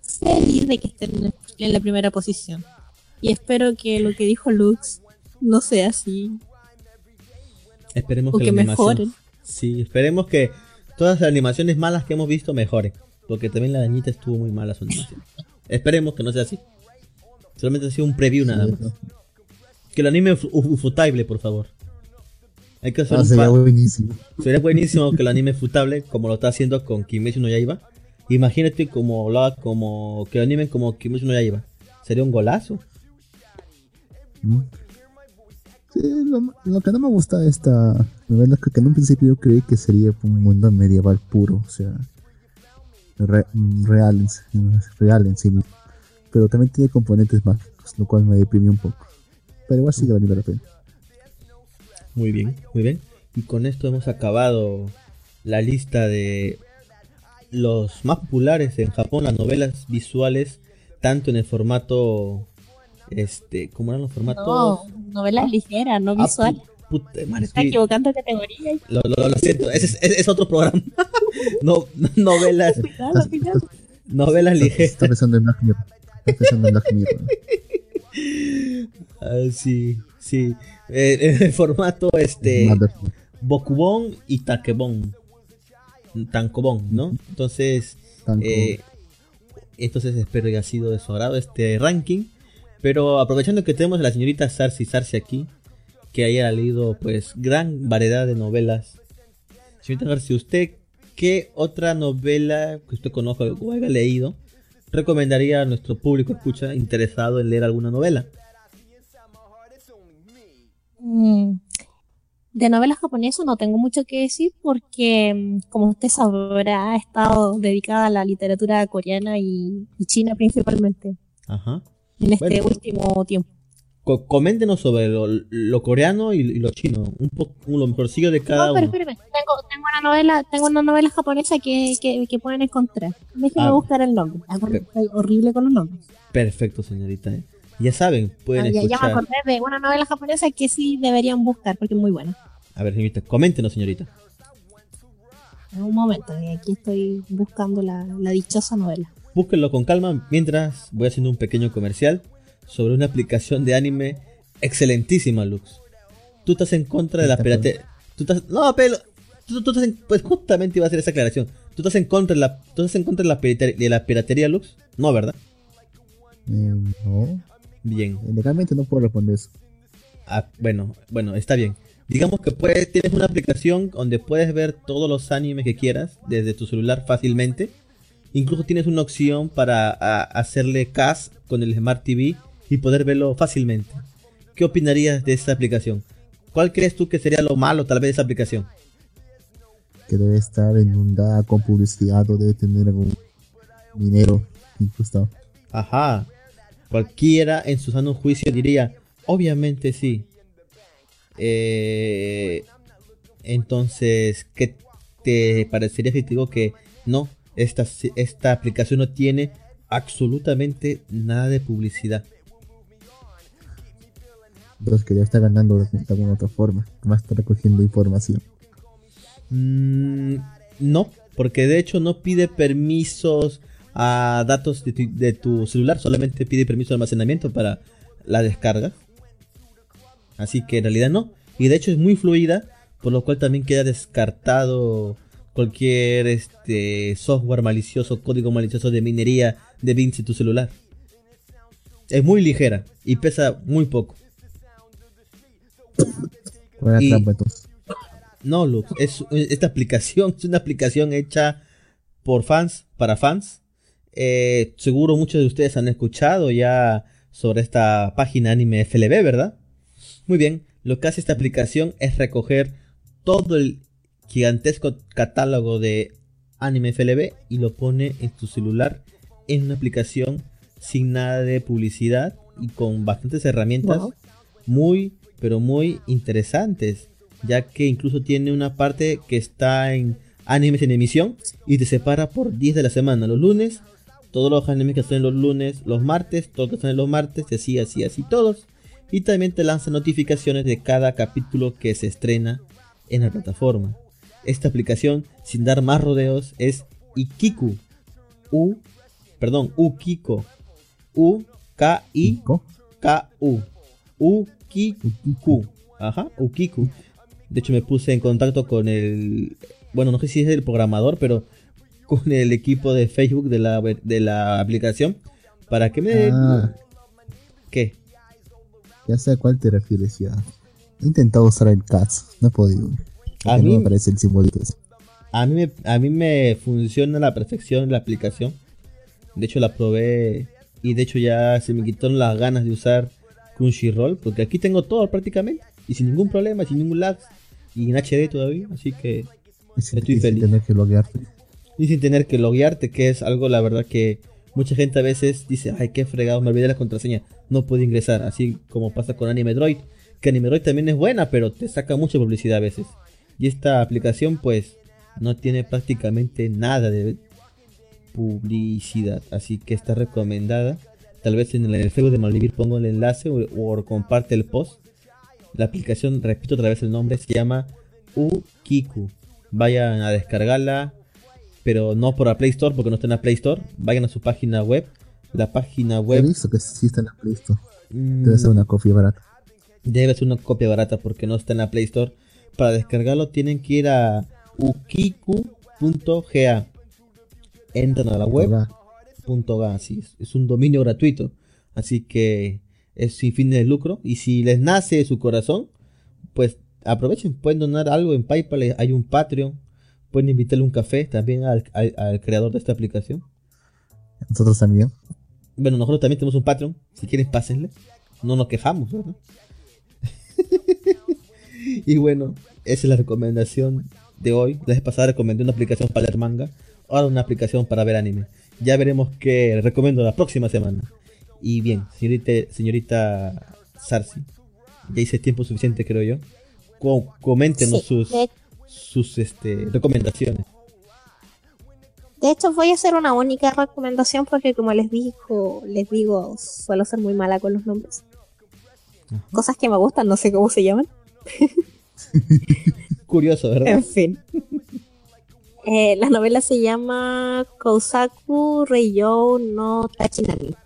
feliz de que esté en la primera posición. Y espero que lo que dijo Lux no sea así. Esperemos que, mejoren. Sí, esperemos que todas las animaciones malas que hemos visto mejoren. Porque también la dañita estuvo muy mala su animación. esperemos que no sea así. Solamente ha sido un preview nada más. Que el anime ufotable, por favor. Hay que hacer ah, sería buenísimo. Sería buenísimo que el anime futable, como lo está haciendo con Kimetsu no Yaiba. Imagínate como lo como que lo animen como Kimetsu no Yaiba. Sería un golazo. Mm. Sí, lo, que no me gusta de esta novela es que en un principio yo creí que sería un mundo medieval puro, o sea, real, real en sí mismo. Pero también tiene componentes mágicos, lo cual me deprimió un poco. Pero igual sigue valiendo la pena. Muy bien, muy bien. Y con esto hemos acabado la lista de los más populares en Japón, las novelas visuales, tanto en el formato, este, ¿cómo eran los formatos? No, novelas ligeras, no ah, visuales. Está equivocando de categoría. Lo, lo, lo siento, es, es, otro programa. no, novelas. novelas ligeras. Está pensando en Black Mirror. Está pensando en Black Mirror. Ah, sí, sí. Eh, el formato este Bokubon y Takebon. Tankobon, ¿no? Entonces, eh, Entonces espero que haya sido de su agrado este ranking. Pero aprovechando que tenemos a la señorita Sarsi Sarsi aquí, que haya leído pues gran variedad de novelas. Señorita García, ¿usted qué otra novela que usted conozca o haya leído recomendaría a nuestro público escucha interesado en leer alguna novela? Mm, de novelas japonesas no tengo mucho que decir porque, mm, como usted sabrá, ha estado dedicada a la literatura coreana y, china principalmente. Ajá. En este último tiempo. Coméntenos sobre lo, coreano y, lo chino, un poco lo mejorcillo de cada no, pero espérame, tengo, tengo, una novela, tengo una novela japonesa que, que, pueden encontrar. Déjenme ah, buscar el nombre. Soy horrible con los nombres. Perfecto, señorita. ¿eh? Ya saben, pueden escuchar. Ya me acordé de una novela japonesa que sí deberían buscar porque es muy buena. A ver, señorita, coméntenos, señorita. En un momento, aquí estoy buscando la, dichosa novela. Búsquenlo con calma mientras voy haciendo un pequeño comercial sobre una aplicación de anime excelentísima, Lux. Tú estás en contra de la piratería. Tú estás. No, pero. Tú, estás en... Pues justamente iba a hacer esa aclaración. ¿Tú estás en contra de la, ¿tú estás en contra de la, piratería, de la piratería, Lux? No, ¿verdad? Mm, no. Bien. Legalmente no puedo responder eso. Ah, bueno, bueno, está bien. Digamos que puedes, tienes una aplicación donde puedes ver todos los animes que quieras desde tu celular fácilmente. Incluso tienes una opción para hacerle cast con el Smart TV y poder verlo fácilmente. ¿Qué opinarías de esta aplicación? ¿Cuál crees tú que sería lo malo tal vez de esa aplicación? Que debe estar inundada con publicidad o debe tener algún dinero incrustado. Ajá. Cualquiera en su sano juicio diría, obviamente sí. Eh, entonces, ¿qué te parecería si te digo que no? Esta, esta aplicación no tiene absolutamente nada de publicidad. Entonces que ya está ganando de alguna otra forma. Más está recogiendo información. Mm, no, porque de hecho no pide permisos a datos de tu, celular, solamente pide permiso de almacenamiento para la descarga. Así que en realidad no. Y de hecho es muy fluida, por lo cual también queda descartado cualquier este software malicioso, código malicioso de minería de Vinci tu celular. Es muy ligera y pesa muy poco. No, Lux, es, esta aplicación es una aplicación hecha por fans, para fans, eh, seguro muchos de ustedes han escuchado ya sobre esta página anime FLB, ¿verdad? Muy bien, lo que hace esta aplicación es recoger todo el gigantesco catálogo de anime FLB y lo pone en tu celular en una aplicación sin nada de publicidad y con bastantes herramientas muy, pero muy interesantes, ya que incluso tiene una parte que está en animes en emisión y te separa por 10 de la semana, los lunes, todos los animes que salen los lunes, los martes, todos que salen los martes, y así, así, así, todos. Y también te lanza notificaciones de cada capítulo que se estrena en la plataforma. Esta aplicación, sin dar más rodeos, es Ikiku. U, perdón, Ukiko. U, K, I, K, U. Ukiku. Ajá, Ukiku. De hecho, me puse en contacto con el. Bueno, no sé si es el programador, pero con el equipo de Facebook de la, de la aplicación para que me... Ah. ¿Qué? Ya sé a cuál te refieres ya. He intentado usar el CATS, no he podido. A mí me parece el simbolito A mí, me, a mí me funciona a la perfección la aplicación. De hecho la probé y de hecho ya se me quitaron las ganas de usar Crunchyroll porque aquí tengo todo prácticamente y sin ningún problema, sin ningún lag y en HD todavía, así que estoy feliz. Tener que loguearte y sin tener que loguearte, que es algo la verdad que mucha gente a veces dice, ay, qué fregado, me olvidé la contraseña, no puedo ingresar, así como pasa con Anime Droid, que Anime Droid también es buena, pero te saca mucha publicidad a veces. Y esta aplicación pues no tiene prácticamente nada de publicidad, así que está recomendada. Tal vez en el Facebook de Malvivir pongo el enlace o, o comparte el post. La aplicación, repito otra vez el nombre, se llama Ukiku. Vayan a descargarla, pero no por la Play Store porque no está en la Play Store. Vayan a su página web. La página web. He visto que sí está en la Play Store. Mm. Debe ser una copia barata. Debe ser una copia barata porque no está en la Play Store. Para descargarlo tienen que ir a ukiku.ga. Entran a la web. Así es, un dominio gratuito, así que es sin fin de lucro y si les nace de su corazón, pues aprovechen, pueden donar algo en PayPal, hay un Patreon, pueden invitarle un café también al, creador de esta aplicación. Nosotros también. Bueno, nosotros también tenemos un Patreon, si quieren pásenle, no nos quejamos, y bueno, esa es la recomendación de hoy. La vez pasada recomendé una aplicación para leer manga, ahora una aplicación para ver anime. Ya veremos qué recomiendo la próxima semana. Y bien, señorita, señorita Sarsi, ya hice tiempo suficiente creo yo. coméntenos sus, sus este, recomendaciones. De hecho, voy a hacer una única recomendación porque como les dijo, les digo, suelo ser muy mala con los nombres. Cosas que me gustan, no sé cómo se llaman. Curioso, ¿verdad? En fin. Eh, la novela se llama Kousaku Reiyou no Tachinami.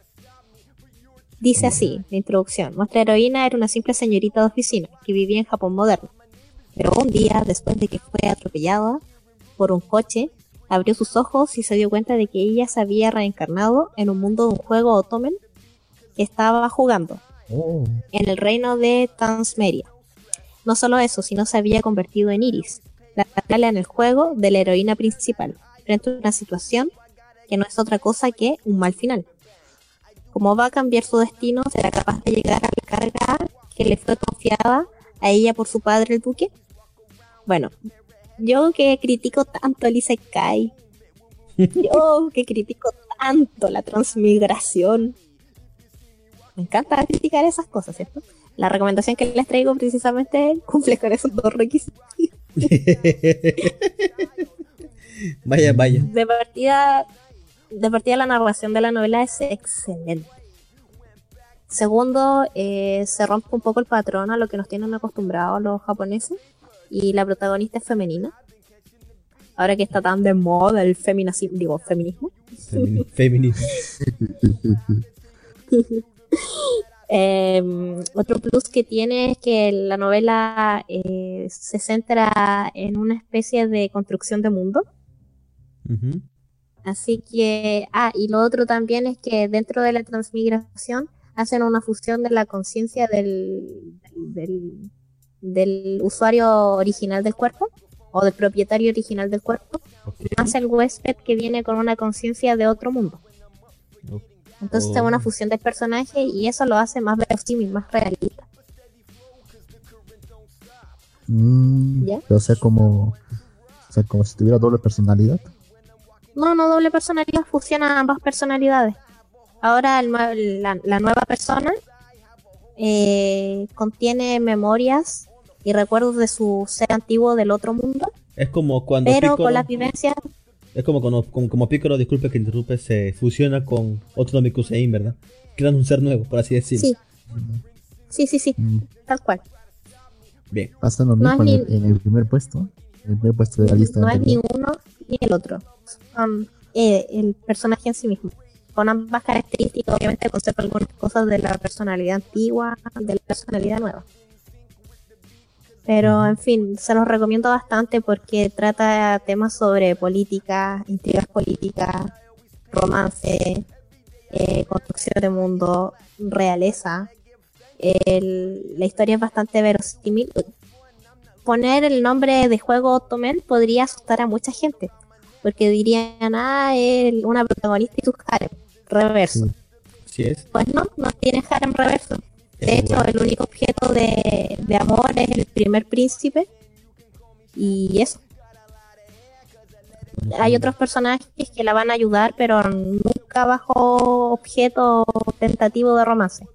Dice así, la introducción. Nuestra heroína era una simple señorita de oficina que vivía en Japón moderno. Pero un día, después de que fue atropellada por un coche, abrió sus ojos y se dio cuenta de que ella se había reencarnado en un mundo de un juego otomen que estaba jugando oh. en el reino de Tansmeria. No solo eso, sino se había convertido en Iris, la tala en el juego de la heroína principal, frente a una situación que no es otra cosa que un mal final. Como va a cambiar su destino, será capaz de llegar a la carga que le fue confiada a ella por su padre el duque. Bueno, yo que critico tanto el Isekai, yo que critico tanto la transmigración, me encanta criticar esas cosas, ¿cierto? la recomendación que les traigo precisamente cumple con esos dos requisitos. Vaya, vaya. De partida, de partida la narración de la novela es excelente. Segundo, eh, se rompe un poco el patrón a lo que nos tienen acostumbrados los japoneses y la protagonista es femenina. Ahora que está tan de moda el feminismo, digo, feminismo. feminismo. Em, otro plus que tiene es que la novela eh, se centra en una especie de construcción de mundo. Así que, ah, y lo otro también es que dentro de la transmigración hacen una fusión de la conciencia del, del, usuario original del cuerpo o del propietario original del cuerpo, más el huésped que viene con una conciencia de otro mundo. Entonces es una oh. fusión de personajes y eso lo hace más verosímil, más realista. Mm, o sea, como, o sea, como si tuviera doble personalidad. No, no doble personalidad, fusiona ambas personalidades. Ahora la, nueva persona eh, contiene memorias y recuerdos de su ser antiguo del otro mundo. Es como cuando... Pero con las vivencias es como como, como Piccolo, disculpe que interrumpe, se fusiona con otro Namekusein, ¿verdad? Crean un ser nuevo, por así decirlo. Sí. Sí, sí, sí. Mm. Tal cual. Bien. Pasa lo mismo en, el, primer puesto. En el primer puesto de la lista. No es ni uno ni el otro. Son eh, el personaje en sí mismo. Con ambas características, obviamente conserva algunas cosas de la personalidad antigua, de la personalidad nueva. Pero en fin, se los recomiendo bastante porque trata temas sobre política, intrigas políticas, romance, eh, construcción de mundo, realeza. la historia es bastante verosímil. Poner el nombre de juego Tomen podría asustar a mucha gente, porque dirían, ah, es una protagonista y tu harem, reverso. Sí es. Pues no, no tiene harem reverso. De hecho, el único objeto de, amor es el primer príncipe. Y eso. Hay otros personajes que la van a ayudar, pero nunca bajo objeto tentativo de romance.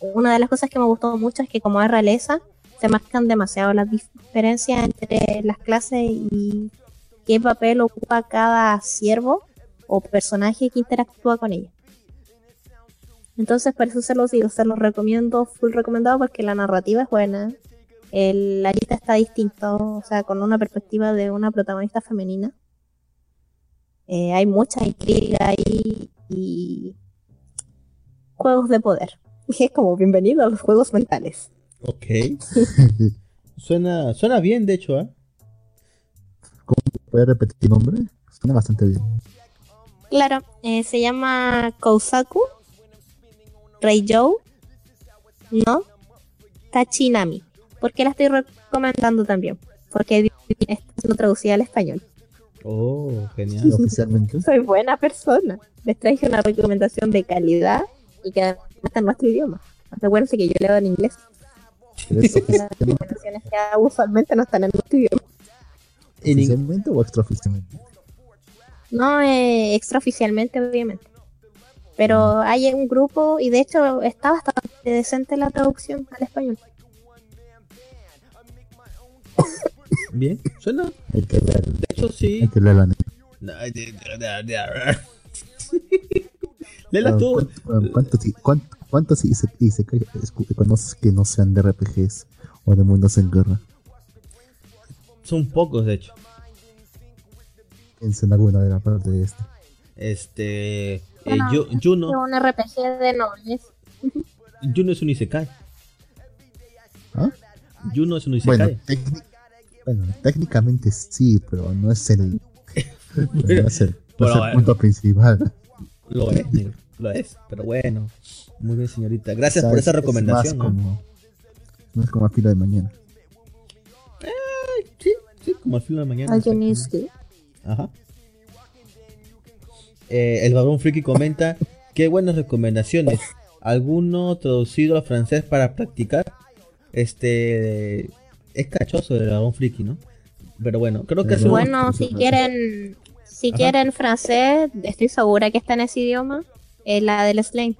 Una de las cosas que me gustó mucho es que como es realeza, se marcan demasiado las diferencias entre las clases y qué papel ocupa cada siervo o personaje que interactúa con ella. Entonces, por eso se los digo, se los recomiendo, full recomendado, porque la narrativa es buena. El, la lista está distinta, o sea, con una perspectiva de una protagonista femenina. Eh, hay mucha intriga ahí y juegos de poder. Es como bienvenido a los juegos mentales. Ok. suena, suena bien, de hecho, ¿eh? ¿Cómo puede repetir tu nombre? Suena bastante bien. Claro, eh, se llama Kousaku Reijou no Tachinami. ¿Por qué la estoy recomendando también? Porque está siendo traducida al español. Oh, genial. Oficialmente. Soy buena persona. Les traje una recomendación de calidad y que además está en nuestro idioma. Recuerden que yo leo en inglés. Las recomendaciones que usualmente no están en nuestro idioma. ¿Oficialmente o extraoficialmente? No, eh, extraoficialmente, obviamente. Pero hay un grupo y de hecho está bastante decente la traducción al español. Bien, suena. Hay que leer, De hecho, sí. hay que leer la Léela tú. ¿Cuántos, escu- conoces que no sean de RPGs o de mundos en guerra? Son pocos, de hecho. Piensa en alguna de la parte de este. Este. eh, Bueno, Yu- Juno, Es un RPG de nobles. Juno es un Isekai. ¿Ah? Juno es un Bueno, Isekai. técnic- bueno, técnicamente sí, pero no es el, no es el, no es el bueno. punto principal. Lo es, negro, lo es. Pero bueno. Muy bien, señorita. Gracias sea, por es- esa es recomendación. más ¿no? como, no es como a fila de mañana. Sí, sí, como al fin de mañana. Alguien es Ajá. Eh, el varón friki comenta qué buenas recomendaciones. ¿Alguno traducido al francés para practicar? Este es cachoso el varón friki, ¿no? Pero bueno, creo que un- Bueno, si quieren, si Ajá. quieren francés, estoy segura que está en ese idioma. Es la del Slime.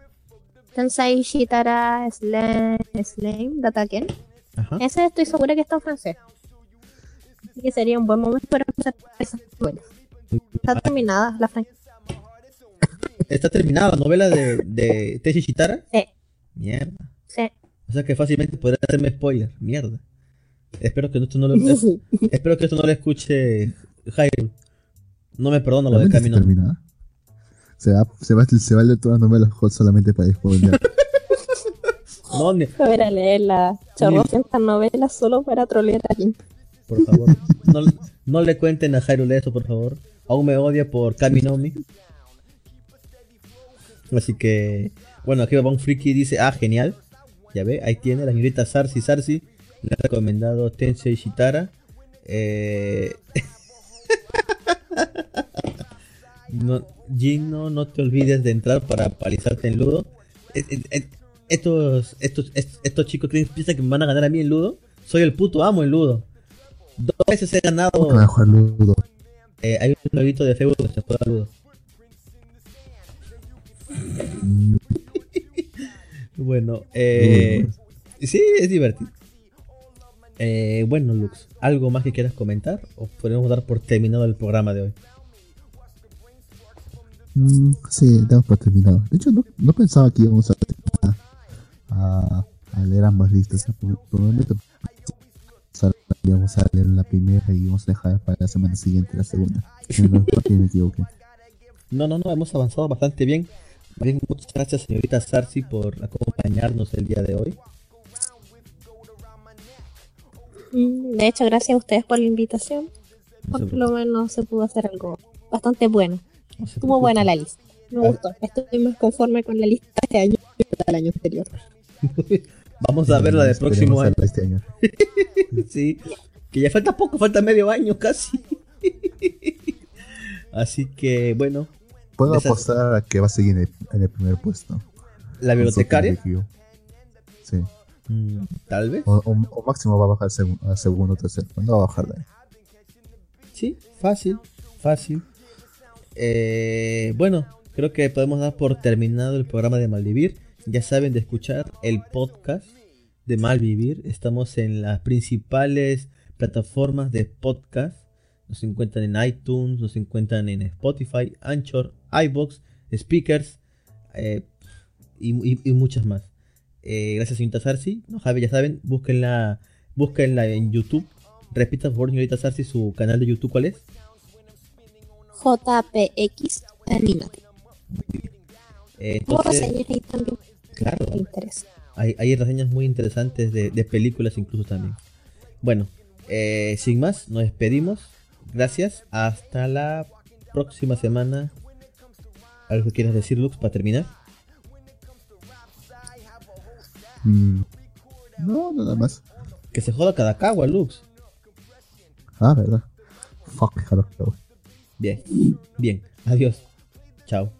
Tensei Shitara Slime, Slime Dataken. Ese estoy segura que está en francés. Así que sería un buen momento para empezar esas. Está terminada la franquicia. ¿Está terminada la novela de, de Teshi Shitara? Sí, Mierda. sí. O sea que fácilmente podría hacerme spoiler. Mierda. Espero que esto no lo, es- espero que esto no lo escuche Hyrule. No me perdona lo de ¿Realmente está Camino. terminada? Se va, se va, se va a leer todas las novelas hot solamente para spoiler. No, ni- a ir a leer las chorrocientas novelas solo para trolear a alguien. por favor. No, no le cuenten a Hyrule eso, por favor. Aún me odia por Kaminomi. Así que, bueno, aquí va un friki dice, ah, genial. Ya ve, ahí tiene la señorita Sarsi Sarsi. Le ha recomendado Tensei Shitara. Eh... no, Gino, no te olvides de entrar para palizarte en Ludo. Eh, eh, eh, Estos, estos, est- estos chicos creen- piensan que me van a ganar a mí en Ludo. Soy el puto amo en Ludo. Dos veces he ganado. ¿Cómo que Ludo? Eh, hay un jueguito de Facebook que se juega Ludo. Bueno, eh, Ludo. sí, es divertido. Eh, bueno, Lux, ¿algo más que quieras comentar? ¿O podemos dar por terminado el programa de hoy? Mm, sí, damos por terminado. De hecho, no, no pensaba que íbamos a, a, a leer ambas listas. Probablemente íbamos a leer la primera y íbamos a dejar para la semana siguiente la segunda. No, no, no, hemos avanzado bastante bien. Bien, muchas gracias, señorita Sarsi, por acompañarnos el día de hoy. De hecho, gracias a ustedes por la invitación. Por lo menos se pudo hacer algo bastante bueno. no Estuvo buena la lista. Me Ah. gustó. Estoy más conforme con la lista de este año que del año anterior. Vamos a ver la del próximo año. Este año. Sí, que ya falta poco, falta medio año casi. Así que, bueno, Puedo Esas- apostar a que va a seguir en el, en el primer puesto. la bibliotecaria, Sí. mm, tal vez. O, o- o máximo va a bajar segun- a segundo o tercero. No va a bajar de ahí. Sí, fácil, fácil. Eh, bueno, creo que podemos dar por terminado el programa de Malvivir. Ya saben de escuchar el podcast de Malvivir. Estamos en las principales plataformas de podcast. Nos encuentran en iTunes, nos encuentran en Spotify, Anchor, iBox, Speakers eh, y, y- y muchas más. Eh, gracias, señorita Sarsi. No, Javi, ya saben, búsquenla, búsquenla en YouTube. Repita, por favor, señorita Sarsi, su canal de YouTube, ¿cuál es? JPX Animate. Eh, entonces, reseñas ahí también. claro, Me interesa. hay, hay reseñas muy interesantes de, de películas incluso también. Bueno, eh, sin más, nos despedimos. Gracias. Hasta la próxima semana. ¿Algo que quieras decir, Lux, para terminar? Mm, no, nada más. Que se joda cada cagua, Lux. Ah, verdad. Fuck, claro, Bien, bien. Adiós. Chao.